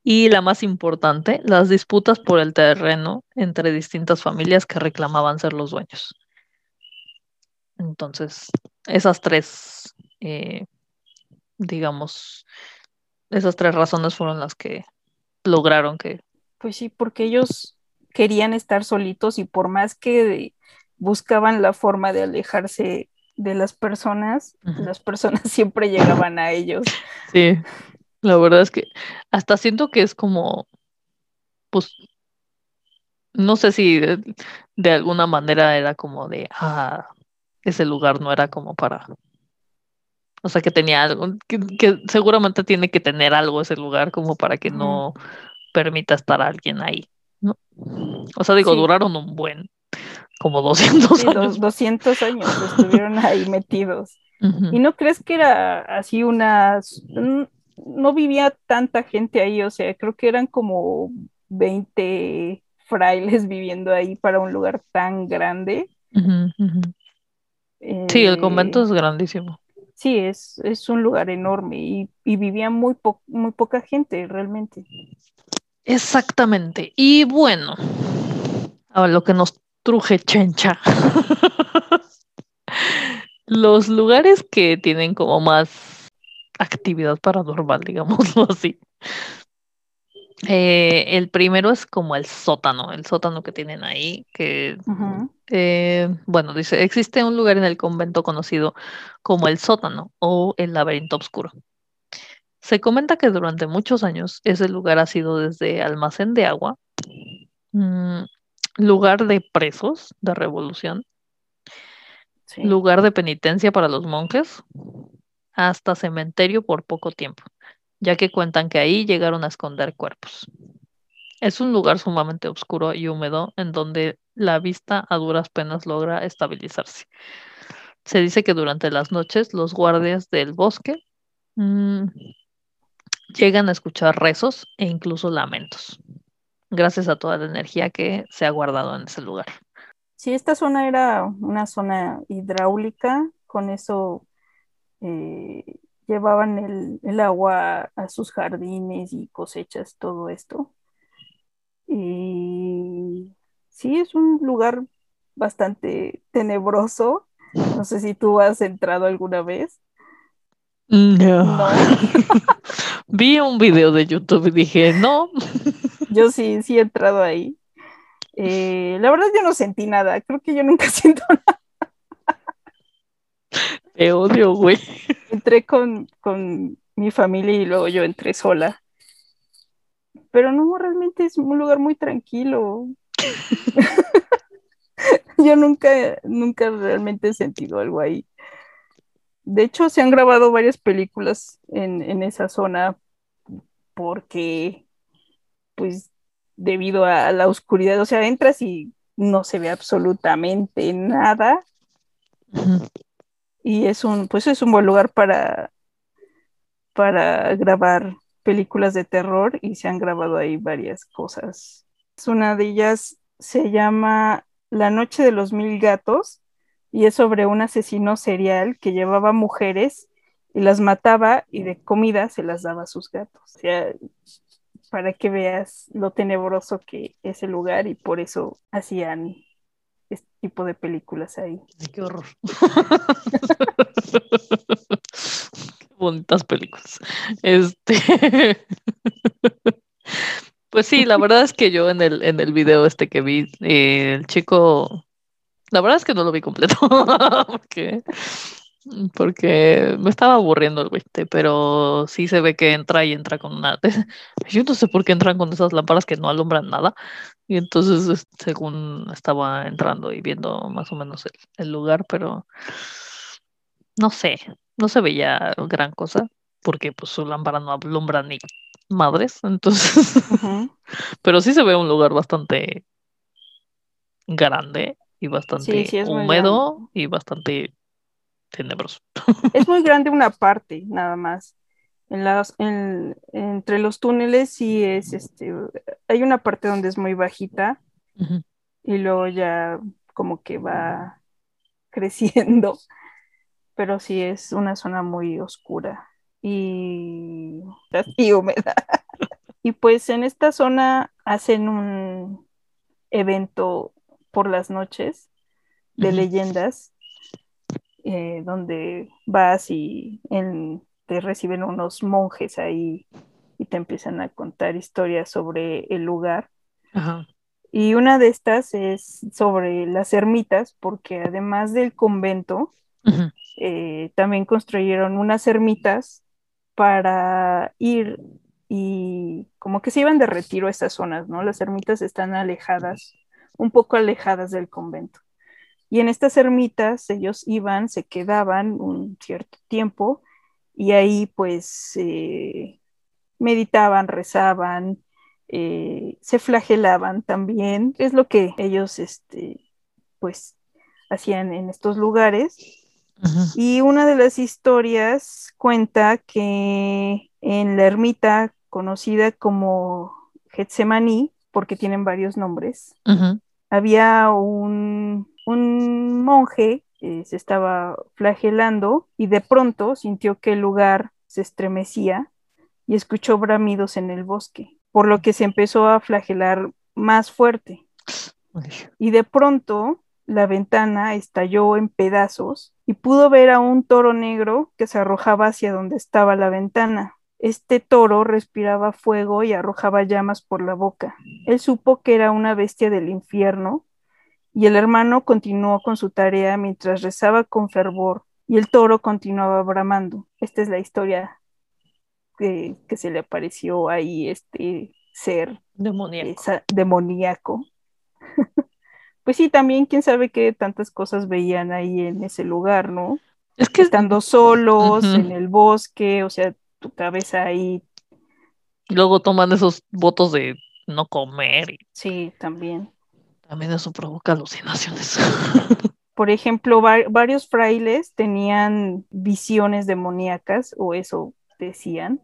[SPEAKER 1] y la más importante, las disputas por el terreno entre distintas familias que reclamaban ser los dueños. Entonces, esas tres, eh, digamos, esas tres razones fueron las que lograron que...
[SPEAKER 2] Pues sí, porque ellos querían estar solitos y por más que buscaban la forma de alejarse de las personas, las personas siempre llegaban a ellos.
[SPEAKER 1] Sí, la verdad es que hasta siento que es como, pues, no sé si de, alguna manera era como de, ah, ese lugar no era como para, o sea, que tenía algo, que, que seguramente tiene que tener algo ese lugar como para que no permita estar alguien ahí. ¿No? O sea, digo, duraron un buen, como 200 años.
[SPEAKER 2] 200 años estuvieron ahí metidos. ¿Y no crees que era así unas... No vivía tanta gente ahí, o sea, creo que eran como 20 frailes viviendo ahí para un lugar tan grande.
[SPEAKER 1] sí, el convento es grandísimo.
[SPEAKER 2] Sí, es, es un lugar enorme y, y vivía muy, muy poca gente realmente.
[SPEAKER 1] Exactamente. Y bueno, a lo que nos truje chencha. Los lugares que tienen como más actividad paranormal, digámoslo así. Eh, el primero es como el sótano, el sótano que tienen ahí, que, eh, bueno, dice, existe un lugar en el convento conocido como el sótano o el laberinto oscuro. Se comenta que durante muchos años ese lugar ha sido desde almacén de agua, mm, lugar de presos de revolución, lugar de penitencia para los monjes, hasta cementerio por poco tiempo ya que cuentan que ahí llegaron a esconder cuerpos. Es un lugar sumamente oscuro y húmedo en donde la vista a duras penas logra estabilizarse. Se dice que durante las noches los guardias del bosque mm, llegan a escuchar rezos e incluso lamentos, gracias a toda la energía que se ha guardado en ese lugar.
[SPEAKER 2] Sí, esta zona era una zona hidráulica, con eso eh, llevaban el, agua a sus jardines y cosechas, todo esto. Y sí, es un lugar bastante tenebroso. No sé si tú has entrado alguna vez.
[SPEAKER 1] No. Vi un video de YouTube y dije, no.
[SPEAKER 2] Yo sí, sí he entrado ahí. Eh, la verdad yo no sentí nada. Creo que yo nunca siento nada.
[SPEAKER 1] Te odio, güey.
[SPEAKER 2] Entré con, mi familia y luego yo entré sola. Pero no, realmente es un lugar muy tranquilo. yo nunca, nunca realmente he sentido algo ahí. De hecho, se han grabado varias películas en, en esa zona porque, pues, debido a la oscuridad, o sea, entras y no se ve absolutamente nada. Y es un, pues es un buen lugar para, para grabar películas de terror y se han grabado ahí varias cosas. Una de ellas se llama La Noche de los Mil Gatos y es sobre un asesino serial que llevaba mujeres y las mataba y de comida se las daba a sus gatos. O sea, para que veas lo tenebroso que es el lugar y por eso hacían este tipo de películas ahí.
[SPEAKER 1] qué horror. qué bonitas películas. Este. pues sí, la verdad es que yo en el, en el video este que vi, eh, el chico. La verdad es que no lo vi completo. porque porque me estaba aburriendo el güey, pero sí se ve que entra y entra con una... Yo no sé por qué entran con esas lámparas que no alumbran nada. Y entonces, según estaba entrando y viendo más o menos el, lugar, pero no sé, no se veía gran cosa, porque pues su lámpara no alumbra ni madres, entonces... pero sí se ve un lugar bastante grande y bastante húmedo y bastante tenebroso.
[SPEAKER 2] Es muy grande una parte, nada más. En las, entre los túneles sí es, este, hay una parte donde es muy bajita y luego ya como que va creciendo, pero sí es una zona muy oscura y, y húmeda. Y pues en esta zona hacen un evento por las noches de leyendas eh, donde vas y te reciben unos monjes ahí y te empiezan a contar historias sobre el lugar. Y una de estas es sobre las ermitas, porque además del convento, eh, también construyeron unas ermitas para ir y como que se iban de retiro a estas zonas, ¿no? Las ermitas están alejadas, un poco alejadas del convento. Y en estas ermitas ellos iban, se quedaban un cierto tiempo y ahí pues eh, meditaban, rezaban, eh, se flagelaban también. Es lo que ellos este, pues hacían en estos lugares. Y una de las historias cuenta que en la ermita conocida como Getsemaní, porque tienen varios nombres, había un un monje se estaba flagelando y de pronto sintió que el lugar se estremecía y escuchó bramidos en el bosque, por lo que se empezó a flagelar más fuerte. Y de pronto la ventana estalló en pedazos y pudo ver a un toro negro que se arrojaba hacia donde estaba la ventana. Este toro respiraba fuego y arrojaba llamas por la boca. Él supo que era una bestia del infierno y el hermano continuó con su tarea mientras rezaba con fervor y el toro continuaba bramando. Esta es la historia que, que se le apareció ahí este ser
[SPEAKER 1] demoníaco.
[SPEAKER 2] demoníaco. pues sí, también quién sabe qué tantas cosas veían ahí en ese lugar, ¿no?
[SPEAKER 1] Es que
[SPEAKER 2] estando solos en el bosque, o sea, tu cabeza ahí.
[SPEAKER 1] Luego toman esos votos de no comer.
[SPEAKER 2] Sí, también.
[SPEAKER 1] También eso provoca alucinaciones.
[SPEAKER 2] Por ejemplo, varios frailes tenían visiones demoníacas, o eso decían.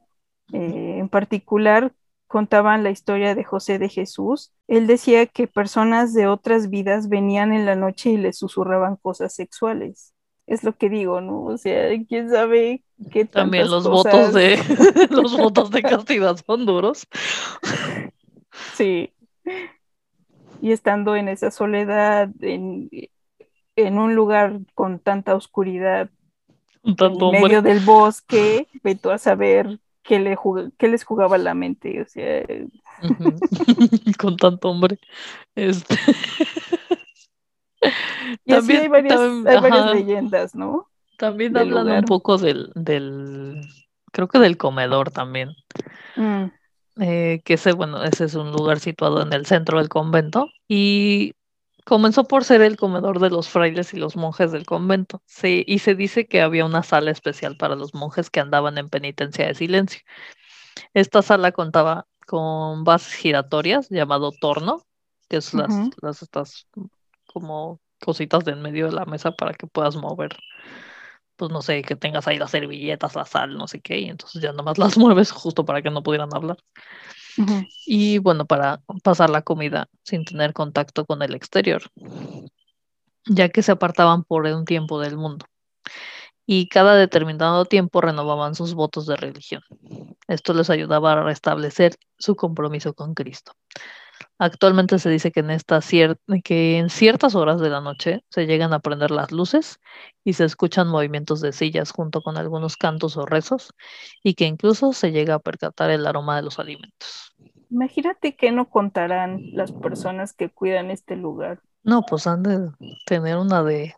[SPEAKER 2] Eh, en particular, contaban la historia de José de Jesús. Él decía que personas de otras vidas venían en la noche y le susurraban cosas sexuales. Es lo que digo, ¿no? O sea, quién sabe qué
[SPEAKER 1] También los votos de los votos de castidad son duros.
[SPEAKER 2] Sí. Y estando en esa soledad, en, en un lugar con tanta oscuridad, en medio del bosque, veto a saber que, le les jugaba la mente, o sea.
[SPEAKER 1] Con tanto hombre. Este...
[SPEAKER 2] y también, hay varias, leyendas, ¿no?
[SPEAKER 1] También hablan un poco del, del, creo que del comedor también. Mm. Eh, que ese, bueno, ese es un lugar situado en el centro del convento y Comenzó por ser el comedor de los frailes y los monjes del convento, sí, y se dice que había una sala especial para los monjes que andaban en penitencia de silencio. Esta sala contaba con bases giratorias llamado torno, que es las, las estas como cositas de en medio de la mesa para que puedas mover, pues no sé, que tengas ahí las servilletas, la sal, no sé qué, y entonces ya nomás las mueves justo para que no pudieran hablar. Y bueno, para pasar la comida sin tener contacto con el exterior, ya que se apartaban por un tiempo del mundo. Y cada determinado tiempo renovaban sus votos de religión. Esto les ayudaba a restablecer su compromiso con Cristo. Actualmente se dice que en, esta que en ciertas horas de la noche se llegan a prender las luces y se escuchan movimientos de sillas junto con algunos cantos o rezos y que incluso se llega a percatar el aroma de los alimentos.
[SPEAKER 2] Imagínate que no contarán las personas que cuidan este lugar.
[SPEAKER 1] No, pues han de tener una de,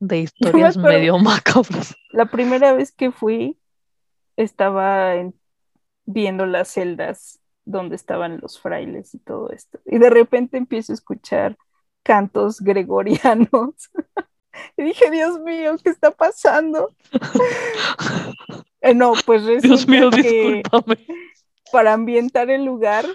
[SPEAKER 1] de historias medio macabras.
[SPEAKER 2] La primera vez que fui estaba viendo las celdas donde estaban los frailes y todo esto. Y de repente empiezo a escuchar cantos gregorianos. y dije, Dios mío, ¿qué está pasando? Eh, no, pues
[SPEAKER 1] Dios mío, discúlpame.
[SPEAKER 2] Para ambientar el lugar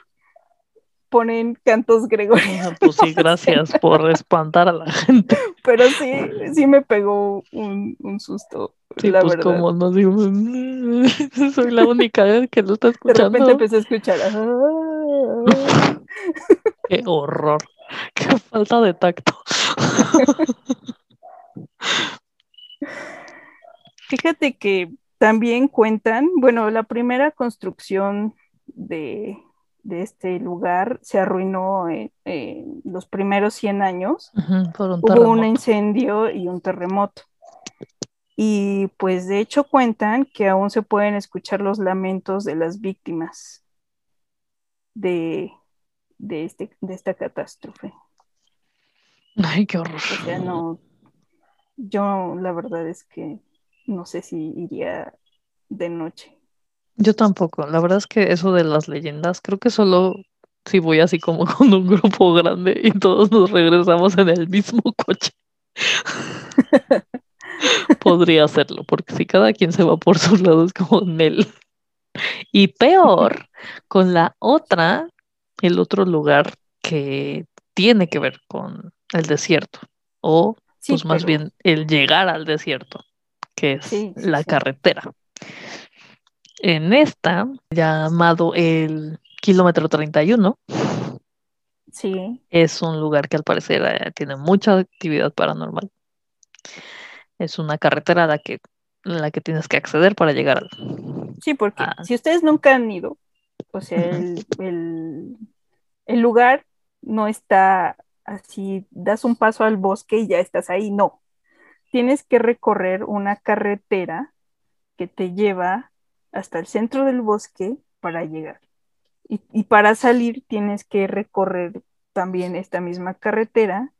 [SPEAKER 2] ponen cantos gregorianos.
[SPEAKER 1] pues sí, gracias por espantar a la gente.
[SPEAKER 2] Pero sí, sí me pegó un, un susto.
[SPEAKER 1] Sí, pues como no digo, soy la única que lo está escuchando.
[SPEAKER 2] De repente empecé a escuchar. Ah".
[SPEAKER 1] Qué horror, qué falta de tacto.
[SPEAKER 2] Fíjate que también cuentan, bueno, la primera construcción de, este lugar se arruinó en, los primeros 100 años. Hubo un incendio y un terremoto. Y pues de hecho cuentan que aún se pueden escuchar los lamentos de las víctimas de, de, este, de esta catástrofe.
[SPEAKER 1] Ay, qué horror.
[SPEAKER 2] O sea, no, yo la verdad es que no sé si iría de noche.
[SPEAKER 1] Yo tampoco. La verdad es que eso de las leyendas, creo que solo si voy así como con un grupo grande y todos nos regresamos en el mismo coche. podría hacerlo, porque si cada quien se va por sus lados como él. Y peor, con la otra, el otro lugar que tiene que ver con el desierto, o pues más bien el llegar al desierto, que es la carretera. En esta, llamado el kilómetro 31,
[SPEAKER 2] sí.
[SPEAKER 1] es un lugar que al parecer eh, tiene mucha actividad paranormal es una carretera a la que, la que tienes que acceder para llegar al...
[SPEAKER 2] Sí, porque si ustedes nunca han ido, o sea, el, lugar no está así das un paso al bosque y ya estás ahí, no. Tienes que recorrer una carretera que te lleva hasta el centro del bosque para llegar. Y, para salir tienes que recorrer también esta misma carretera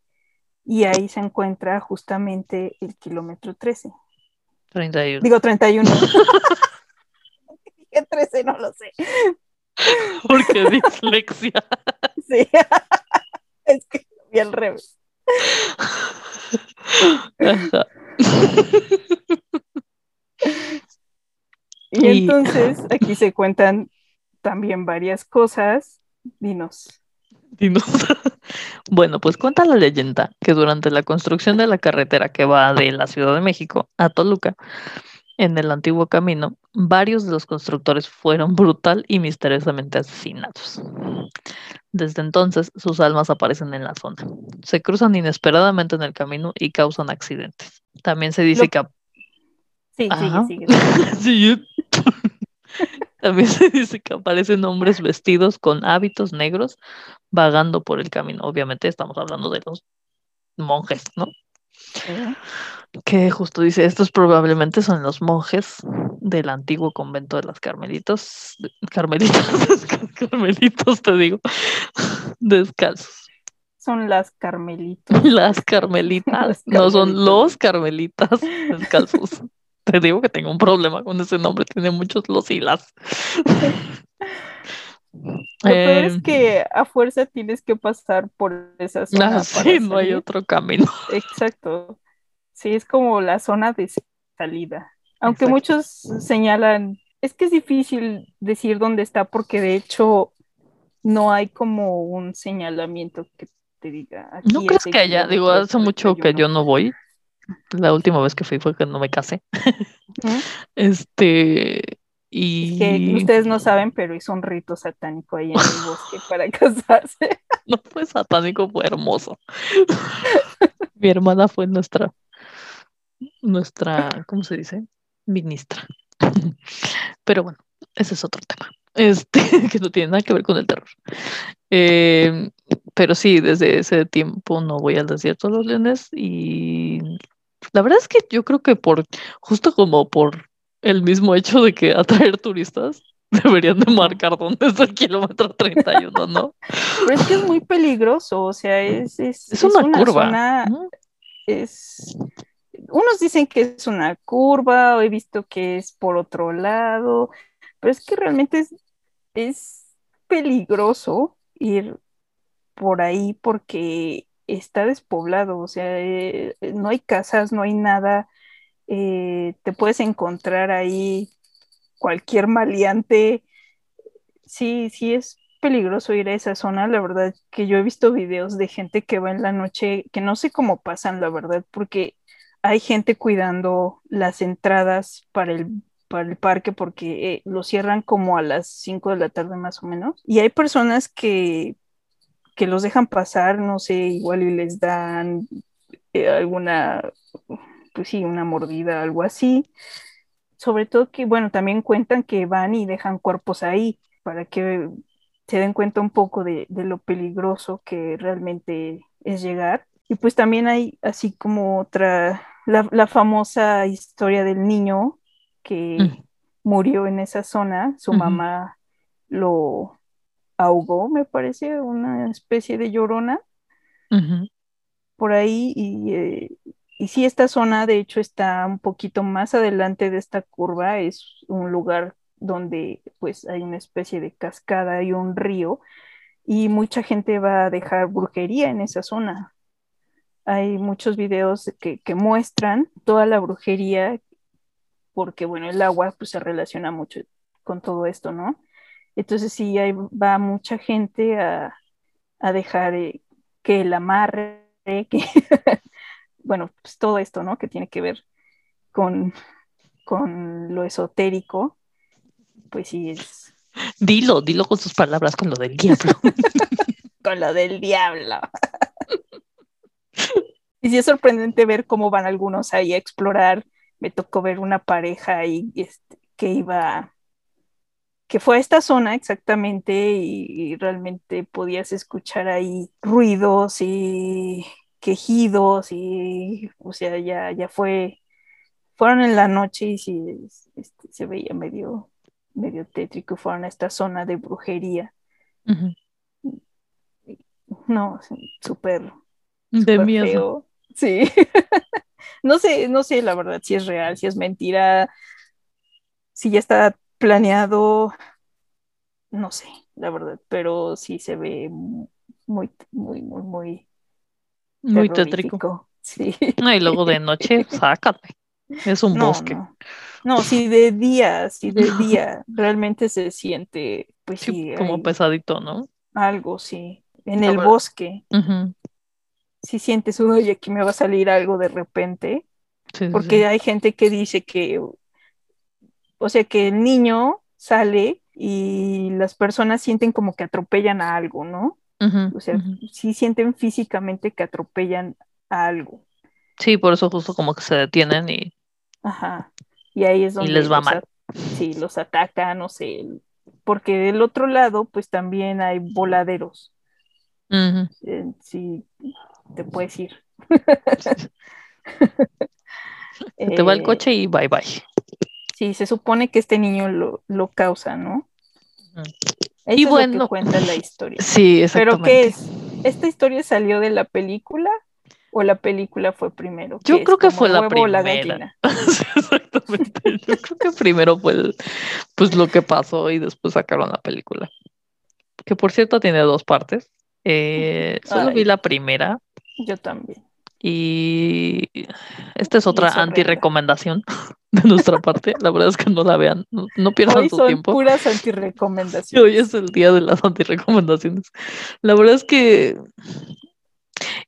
[SPEAKER 2] y ahí se encuentra justamente el kilómetro 13.
[SPEAKER 1] 31.
[SPEAKER 2] Digo 31. ¿Qué 13? No lo sé.
[SPEAKER 1] Porque dislexia.
[SPEAKER 2] Sí. es que vi al revés. y entonces aquí se cuentan también varias cosas. Dinos.
[SPEAKER 1] Dinos. bueno, pues cuenta la leyenda que durante la construcción de la carretera que va de la Ciudad de México a Toluca, en el antiguo camino, varios de los constructores fueron brutal y misteriosamente asesinados. Desde entonces, sus almas aparecen en la zona. Se cruzan inesperadamente en el camino y causan accidentes. También se dice que...
[SPEAKER 2] Sí, sigue,
[SPEAKER 1] sigue. También se dice que aparecen hombres vestidos con hábitos negros vagando por el camino. Obviamente estamos hablando de los monjes, ¿no? que justo dice, estos probablemente son los monjes del antiguo convento de las carmelitos, carmelitos, carmelitos te digo, descalzos.
[SPEAKER 2] Son las carmelitos.
[SPEAKER 1] Las carmelitas, no son los carmelitas descalzos. Te digo que tengo un problema con ese nombre, tiene muchos los y las.
[SPEAKER 2] Lo peor es em, que a fuerza tienes que pasar por esa zona.
[SPEAKER 1] Ah, sí, no hay otro camino.
[SPEAKER 2] Exacto. Sí, es como la zona de salida. Aunque muchos señalan, es que es difícil decir dónde está porque de hecho no hay como un señalamiento que te diga.
[SPEAKER 1] Aquí no crees que haya, digo, hace mucho que yo no voy. La última vez que fui fue que no me casé. este, y...
[SPEAKER 2] que ustedes no saben, pero hizo un rito satánico ahí en el bosque para casarse.
[SPEAKER 1] No fue satánico, fue hermoso. Mi hermana fue nuestra nuestra, ¿cómo se dice? Ministra. Pero bueno, ese es otro tema. Este, que no tiene nada que ver con el terror. Em, pero sí, desde ese tiempo no voy al desierto de los leones y la verdad es que yo creo que por, justo como por el mismo hecho de que atraer turistas, deberían de marcar dónde es el kilómetro 31, ¿no?
[SPEAKER 2] Pero es que es muy peligroso, o sea, es, es,
[SPEAKER 1] una, curva.
[SPEAKER 2] Es, unos dicen que es una curva, o he visto que es por otro lado, pero es que realmente es, es peligroso ir por ahí porque está despoblado, o sea, eh, no hay casas, no hay nada, eh, te puedes encontrar ahí cualquier maleante. Sí, sí es peligroso ir a esa zona, la verdad que yo he visto videos de gente que va en la noche, que no sé cómo pasan, la verdad, porque hay gente cuidando las entradas para el, para el parque porque eh, lo cierran como a las 5 de la tarde más o menos. Y hay personas que, que los dejan pasar, no sé, igual y les dan eh, alguna, pues sí, una mordida, algo así. Sobre todo que, bueno, también cuentan que van y dejan cuerpos ahí para que se den cuenta un poco de, de lo peligroso que realmente es llegar. Y pues también hay así como otra, la, famosa historia del niño que mm. murió en esa zona, su mamá lo ahogó, me parece, una especie de llorona. Por ahí, y, eh, y sí, esta zona de hecho está un poquito más adelante de esta curva, es un lugar donde pues hay una especie de cascada y un río, y mucha gente va a dejar brujería en esa zona. Hay muchos videos que, muestran toda la brujería, porque bueno, el agua pues se relaciona mucho con todo esto, ¿no? Entonces sí, ahí va mucha gente a, dejar eh, que el amarre, que, bueno, pues todo esto, ¿no? Que tiene que ver con, con lo esotérico, pues sí es...
[SPEAKER 1] Dilo, dilo con sus palabras, con lo del diablo.
[SPEAKER 2] con lo del diablo. Y sí es sorprendente ver cómo van algunos ahí a explorar. Me tocó ver una pareja ahí este, que iba que fue a esta zona exactamente y, realmente podías escuchar ahí ruidos y quejidos y, o sea, ya, ya fue, fueron en la noche y sí, este, se veía medio, medio tétrico, fueron a esta zona de brujería. No, súper,
[SPEAKER 1] de miedo.
[SPEAKER 2] Sí. no sé, no sé la verdad si es real, si es mentira, si ya está planeado, no sé, la verdad, pero sí se ve muy, muy, muy, muy.
[SPEAKER 1] Muy tétrico.
[SPEAKER 2] Sí.
[SPEAKER 1] No, y luego de noche, sácate. Es un bosque.
[SPEAKER 2] No. sí, de día, sí, de día. Realmente se siente, pues sí.
[SPEAKER 1] como pesadito, ¿no?
[SPEAKER 2] Algo, sí. En el bosque. Si sientes, uno, y aquí me va a salir algo de repente. porque hay gente que dice que o sea, que el niño sale y las personas sienten como que atropellan a algo, ¿no? o sea, sí sienten físicamente que atropellan a algo.
[SPEAKER 1] Sí, por eso justo como que se detienen y...
[SPEAKER 2] Ajá. Y ahí es donde...
[SPEAKER 1] Y les va mal.
[SPEAKER 2] Sí, los atacan, no sé. Porque del otro lado, pues también hay voladeros. Eh, sí, te puedes ir.
[SPEAKER 1] te va el coche y bye bye.
[SPEAKER 2] Sí, se supone que este niño lo, causa, ¿no? y bueno, lo que cuenta la historia.
[SPEAKER 1] Sí, exactamente.
[SPEAKER 2] Pero ¿qué es? ¿Esta historia salió de la película o la película fue primero?
[SPEAKER 1] Yo creo que fue la primera. exactamente. Yo creo que primero fue pues lo que pasó y después sacaron la película. Que por cierto tiene dos partes. Eh, solo vi la primera.
[SPEAKER 2] Yo también.
[SPEAKER 1] Y esta es otra anti-recomendación de nuestra parte. La verdad es que no la vean, no, pierdan
[SPEAKER 2] Hoy
[SPEAKER 1] su
[SPEAKER 2] son
[SPEAKER 1] tiempo.
[SPEAKER 2] puras anti-recomendaciones.
[SPEAKER 1] Hoy es el día de las anti-recomendaciones. La verdad es que.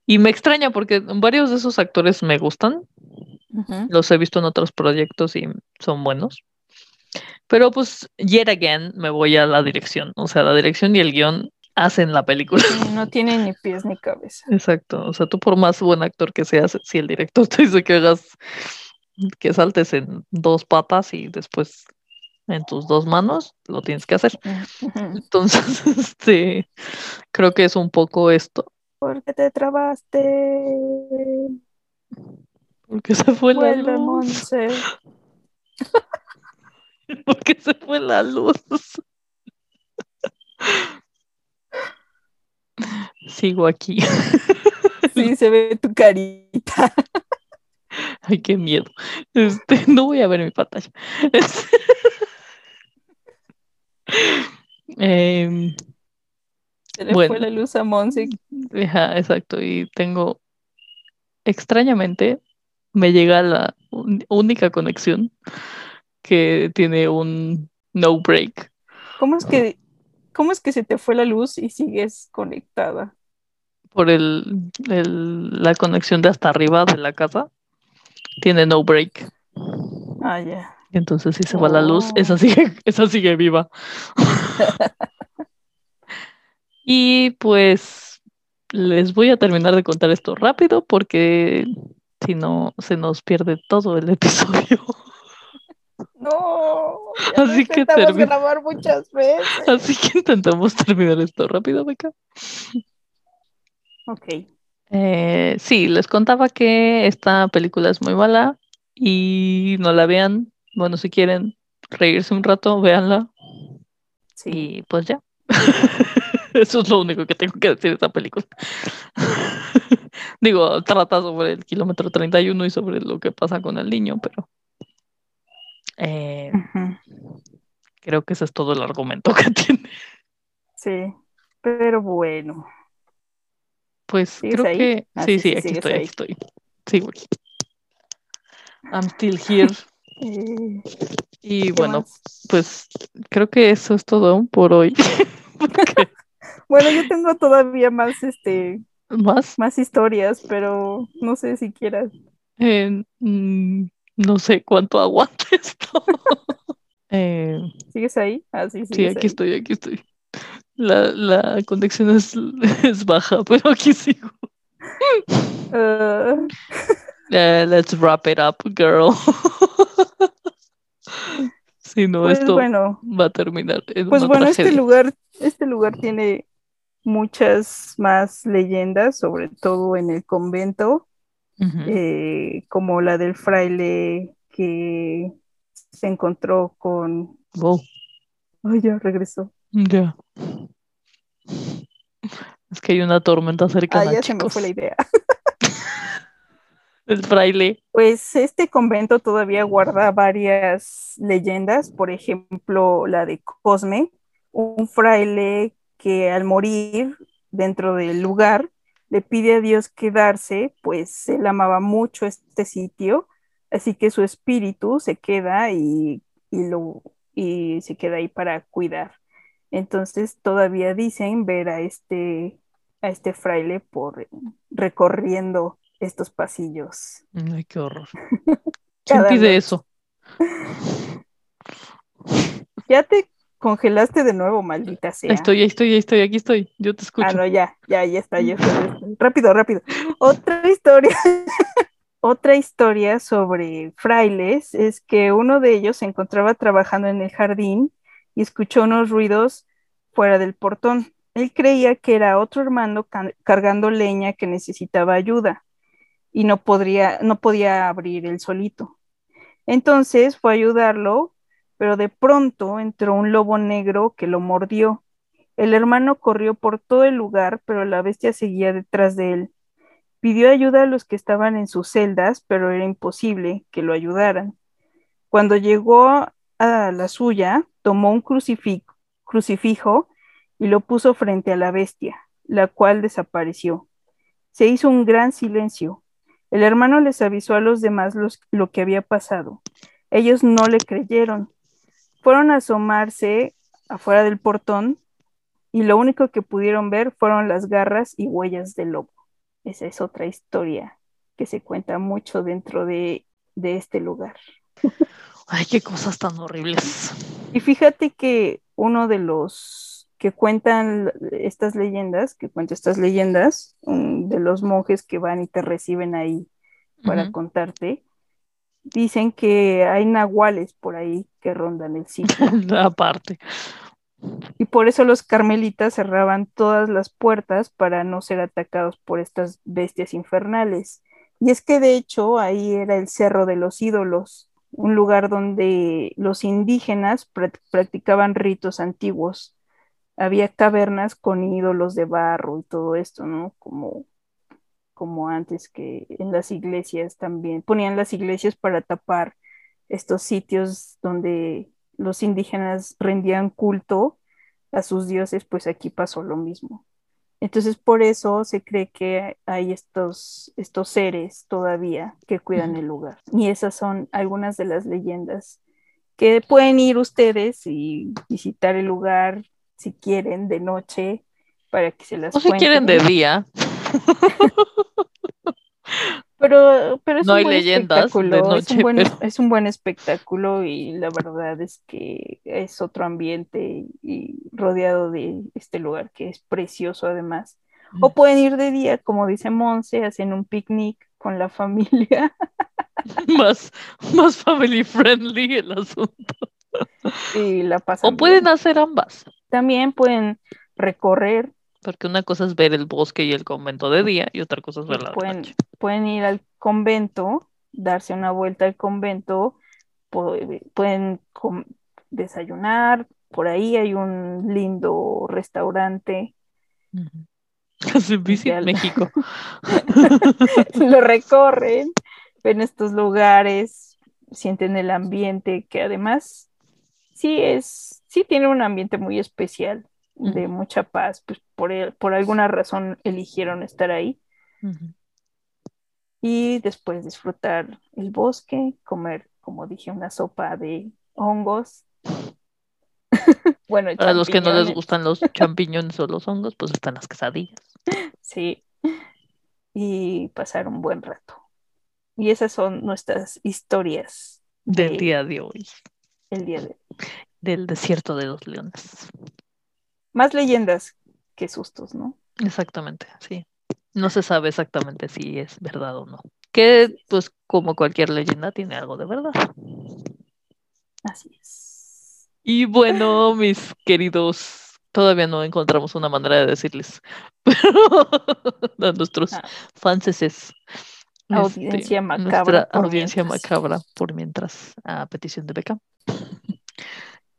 [SPEAKER 1] Y me extraña porque varios de esos actores me gustan. Los he visto en otros proyectos y son buenos. Pero pues, yet again, me voy a la dirección. O sea, la dirección y el guion hacen la película.
[SPEAKER 2] no tiene ni pies ni cabeza.
[SPEAKER 1] Exacto. O sea, tú por más buen actor que seas, si el director te dice que hagas, que saltes en dos patas y después en tus dos manos, lo tienes que hacer. Entonces, este, creo que es un poco esto.
[SPEAKER 2] ¿Por qué te trabaste?
[SPEAKER 1] Porque se fue la luz. Porque se fue la luz. Sigo aquí.
[SPEAKER 2] Sí, se ve tu carita.
[SPEAKER 1] Ay, qué miedo. Este, no voy a ver mi pantalla. Em,
[SPEAKER 2] se le fue la luz a Monse.
[SPEAKER 1] exacto. Y tengo, extrañamente, me llega la única conexión que tiene un no break.
[SPEAKER 2] ¿Cómo es que ¿Cómo es que se te fue la luz y sigues conectada?
[SPEAKER 1] Por el, la conexión de hasta arriba de la casa. Tiene no break.
[SPEAKER 2] Ah, ya.
[SPEAKER 1] Entonces si se va la luz, esa oh. sigue, esa sigue viva. y pues les voy a terminar de contar esto rápido porque si no se nos pierde todo el episodio.
[SPEAKER 2] No, así que grabar muchas veces.
[SPEAKER 1] Así que intentamos terminar esto rápido, Beca.
[SPEAKER 2] Ok.
[SPEAKER 1] Eh, sí, les contaba que esta película es muy mala y no la vean. Bueno, si quieren reírse un rato, véanla. Sí. Y pues ya. Eso es lo único que tengo que decir de esta película. Digo, trata sobre el kilómetro 31 y sobre lo que pasa con el niño, pero eh, creo que ese es todo el argumento que tiene.
[SPEAKER 2] Sí, pero bueno.
[SPEAKER 1] Pues creo que ah, sí, sí, aquí estoy, aquí estoy. Aquí. I'm still here. Eh, y bueno, pues creo que eso es todo por hoy.
[SPEAKER 2] bueno, yo tengo todavía más este
[SPEAKER 1] más
[SPEAKER 2] más historias, pero no sé si quieras.
[SPEAKER 1] Eh, mm, no sé cuánto aguante esto. Eh,
[SPEAKER 2] ¿Sigues ahí? Ah, sí,
[SPEAKER 1] sí, aquí estoy, aquí estoy. La, la conexión es, es, baja, pero aquí sigo. Uh... let's wrap it up, girl. Si no,
[SPEAKER 2] Pues
[SPEAKER 1] esto
[SPEAKER 2] bueno,
[SPEAKER 1] va a terminar en
[SPEAKER 2] pues
[SPEAKER 1] una
[SPEAKER 2] bueno, este lugar, este lugar tiene muchas más leyendas, sobre todo en el convento, Eh, como la del fraile que se encontró con...
[SPEAKER 1] Wow,
[SPEAKER 2] Ay, ya regresó.
[SPEAKER 1] ya. Es que hay una tormenta
[SPEAKER 2] Ah,
[SPEAKER 1] cercana,
[SPEAKER 2] ya se me
[SPEAKER 1] chicos.
[SPEAKER 2] fue la idea.
[SPEAKER 1] El fraile.
[SPEAKER 2] Pues este convento todavía guarda varias leyendas, por ejemplo, la de Cosme, un fraile que al morir dentro del lugar le pide a Dios quedarse, pues él amaba mucho este sitio, así que su espíritu se queda y, y lo, y se queda ahí para cuidar. Entonces todavía dicen ver a este, a este fraile por recorriendo estos pasillos.
[SPEAKER 1] Ay, qué horror. ¿Quién pide eso?
[SPEAKER 2] Ya te congelaste de nuevo, maldita sea.
[SPEAKER 1] Ahí estoy, ahí estoy, ahí estoy, aquí estoy. Yo te escucho.
[SPEAKER 2] Ah, no, ya, ya, ya está, ya está. Rápido, rápido. Otra historia. Otra historia sobre frailes es que uno de ellos se encontraba trabajando en el jardín y escuchó unos ruidos fuera del portón. Él creía que era otro hermano ca- cargando leña que necesitaba ayuda y no podría, no podía abrir él solito. Entonces fue a ayudarlo, pero de pronto entró un lobo negro que lo mordió. El hermano corrió por todo el lugar, pero la bestia seguía detrás de él. Pidió ayuda a los que estaban en sus celdas, pero era imposible que lo ayudaran. Cuando llegó a la suya, tomó un crucifi- crucifijo y lo puso frente a la bestia, la cual desapareció. Se hizo un gran silencio. El hermano les avisó a los demás lo que había pasado. Ellos no le creyeron. Fueron a asomarse afuera del portón y lo único que pudieron ver fueron las garras y huellas del lobo. Esa es otra historia que se cuenta mucho dentro de, de este lugar.
[SPEAKER 1] Ay, qué cosas tan horribles.
[SPEAKER 2] Y fíjate que uno de los que cuentan estas leyendas, que cuenta estas leyendas, um, de los monjes que van y te reciben ahí para contarte, dicen que hay nahuales por ahí que rondan el sitio.
[SPEAKER 1] Aparte.
[SPEAKER 2] Y por eso los carmelitas cerraban todas las puertas para no ser atacados por estas bestias infernales. Y es que de hecho ahí era el Cerro de los Ídolos, un lugar donde los indígenas prac- practicaban ritos antiguos. Había cavernas con ídolos de barro y todo esto, ¿no? Como, como antes que en las iglesias también. Ponían las iglesias para tapar estos sitios donde los indígenas rendían culto a sus dioses, pues aquí pasó lo mismo. Entonces, por eso se cree que hay estos, estos seres todavía que cuidan el lugar. Y esas son algunas de las leyendas que pueden ir ustedes y visitar el lugar si quieren de noche para que se las
[SPEAKER 1] O si quieren de
[SPEAKER 2] cuenten.
[SPEAKER 1] día.
[SPEAKER 2] Pero, pero es
[SPEAKER 1] No
[SPEAKER 2] un
[SPEAKER 1] hay
[SPEAKER 2] buen
[SPEAKER 1] leyendas de
[SPEAKER 2] espectáculo, es
[SPEAKER 1] noche,
[SPEAKER 2] un buen,
[SPEAKER 1] pero-
[SPEAKER 2] es un buen espectáculo y la verdad es que es otro ambiente y rodeado de este lugar que es precioso además. O pueden ir de día, como dice Monse, hacen un picnic con la familia
[SPEAKER 1] más, más family friendly el asunto.
[SPEAKER 2] y la pasan
[SPEAKER 1] O pueden
[SPEAKER 2] bien.
[SPEAKER 1] hacer ambas.
[SPEAKER 2] También pueden recorrer,
[SPEAKER 1] Porque una cosa es ver el bosque y el convento de día y otra cosa es verla de
[SPEAKER 2] pueden,
[SPEAKER 1] noche.
[SPEAKER 2] pueden ir al convento, darse una vuelta al convento, pu- pueden desayunar, por ahí hay un lindo restaurante,
[SPEAKER 1] Visit
[SPEAKER 2] Ya-
[SPEAKER 1] México.
[SPEAKER 2] lo recorren, ven estos lugares, sienten el ambiente que además sí es, sí tiene un ambiente muy especial, de mucha paz, pues por, el- por alguna razón eligieron estar ahí y después disfrutar el bosque, comer, como dije, una sopa de hongos. bueno,
[SPEAKER 1] Para los que no les gustan los champiñones o los hongos, pues están las quesadillas.
[SPEAKER 2] Sí, y pasar un buen rato. Y esas son nuestras historias
[SPEAKER 1] Del
[SPEAKER 2] de
[SPEAKER 1] día de hoy.
[SPEAKER 2] el día de
[SPEAKER 1] Del desierto de los leones.
[SPEAKER 2] Más leyendas que sustos, ¿no?
[SPEAKER 1] Exactamente, sí. No se sabe exactamente si es verdad o no. Que, pues, como cualquier leyenda, tiene algo de verdad.
[SPEAKER 2] Así es.
[SPEAKER 1] Y bueno, mis queridos, todavía no encontramos una manera de decirles, pero a nuestros
[SPEAKER 2] Ah.
[SPEAKER 1] fanses
[SPEAKER 2] Audiencia macabra
[SPEAKER 1] nuestra
[SPEAKER 2] por
[SPEAKER 1] audiencia
[SPEAKER 2] mientras.
[SPEAKER 1] macabra por mientras, a petición de Beca.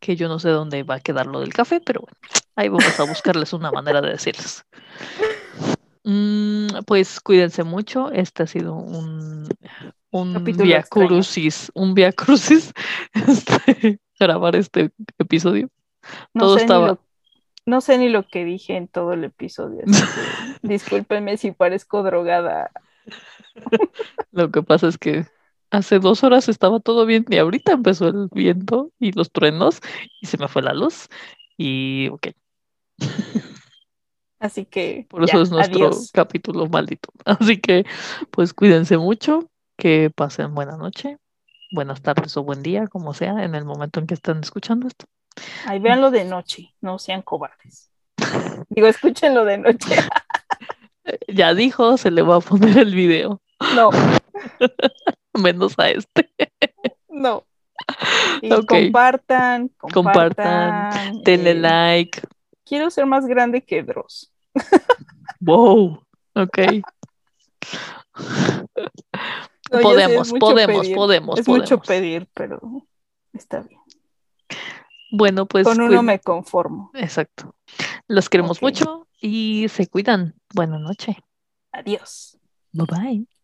[SPEAKER 1] Que yo no sé dónde va a quedar lo del café, pero bueno, ahí vamos a buscarles una manera de decirles. Mm, pues cuídense mucho. Este ha sido un, un via crucis, un via crucis, este, grabar este episodio.
[SPEAKER 2] No
[SPEAKER 1] Todo
[SPEAKER 2] sé,
[SPEAKER 1] estaba-
[SPEAKER 2] ni lo, no sé ni lo que dije en todo el episodio. discúlpenme si parezco drogada.
[SPEAKER 1] Lo que pasa es que hace dos horas estaba todo bien y ahorita empezó el viento y los truenos y se me fue la luz. Y ok,
[SPEAKER 2] Así que
[SPEAKER 1] por eso
[SPEAKER 2] ya,
[SPEAKER 1] es nuestro
[SPEAKER 2] adiós.
[SPEAKER 1] capítulo maldito. Así que pues cuídense mucho, que pasen buena noche, buenas tardes o buen día, como sea, en el momento en que estén escuchando esto.
[SPEAKER 2] Ahí véanlo de noche, no sean cobardes. Digo, escúchenlo de noche.
[SPEAKER 1] Ya dijo, se le va a poner el video,
[SPEAKER 2] No,
[SPEAKER 1] menos a este.
[SPEAKER 2] no. Y compartan,
[SPEAKER 1] Compartan,
[SPEAKER 2] compartan.
[SPEAKER 1] Denle
[SPEAKER 2] eh,
[SPEAKER 1] like.
[SPEAKER 2] Quiero ser más grande que Dross.
[SPEAKER 1] Wow, ok.
[SPEAKER 2] No, ya sé,
[SPEAKER 1] podemos, podemos,
[SPEAKER 2] pedir.
[SPEAKER 1] podemos,
[SPEAKER 2] Es
[SPEAKER 1] podemos.
[SPEAKER 2] mucho pedir, pero está bien.
[SPEAKER 1] Bueno, pues
[SPEAKER 2] Con uno
[SPEAKER 1] cuid-
[SPEAKER 2] me conformo.
[SPEAKER 1] Exacto. Los queremos mucho y se cuidan. Buenas noches.
[SPEAKER 2] Adiós.
[SPEAKER 1] Bye bye.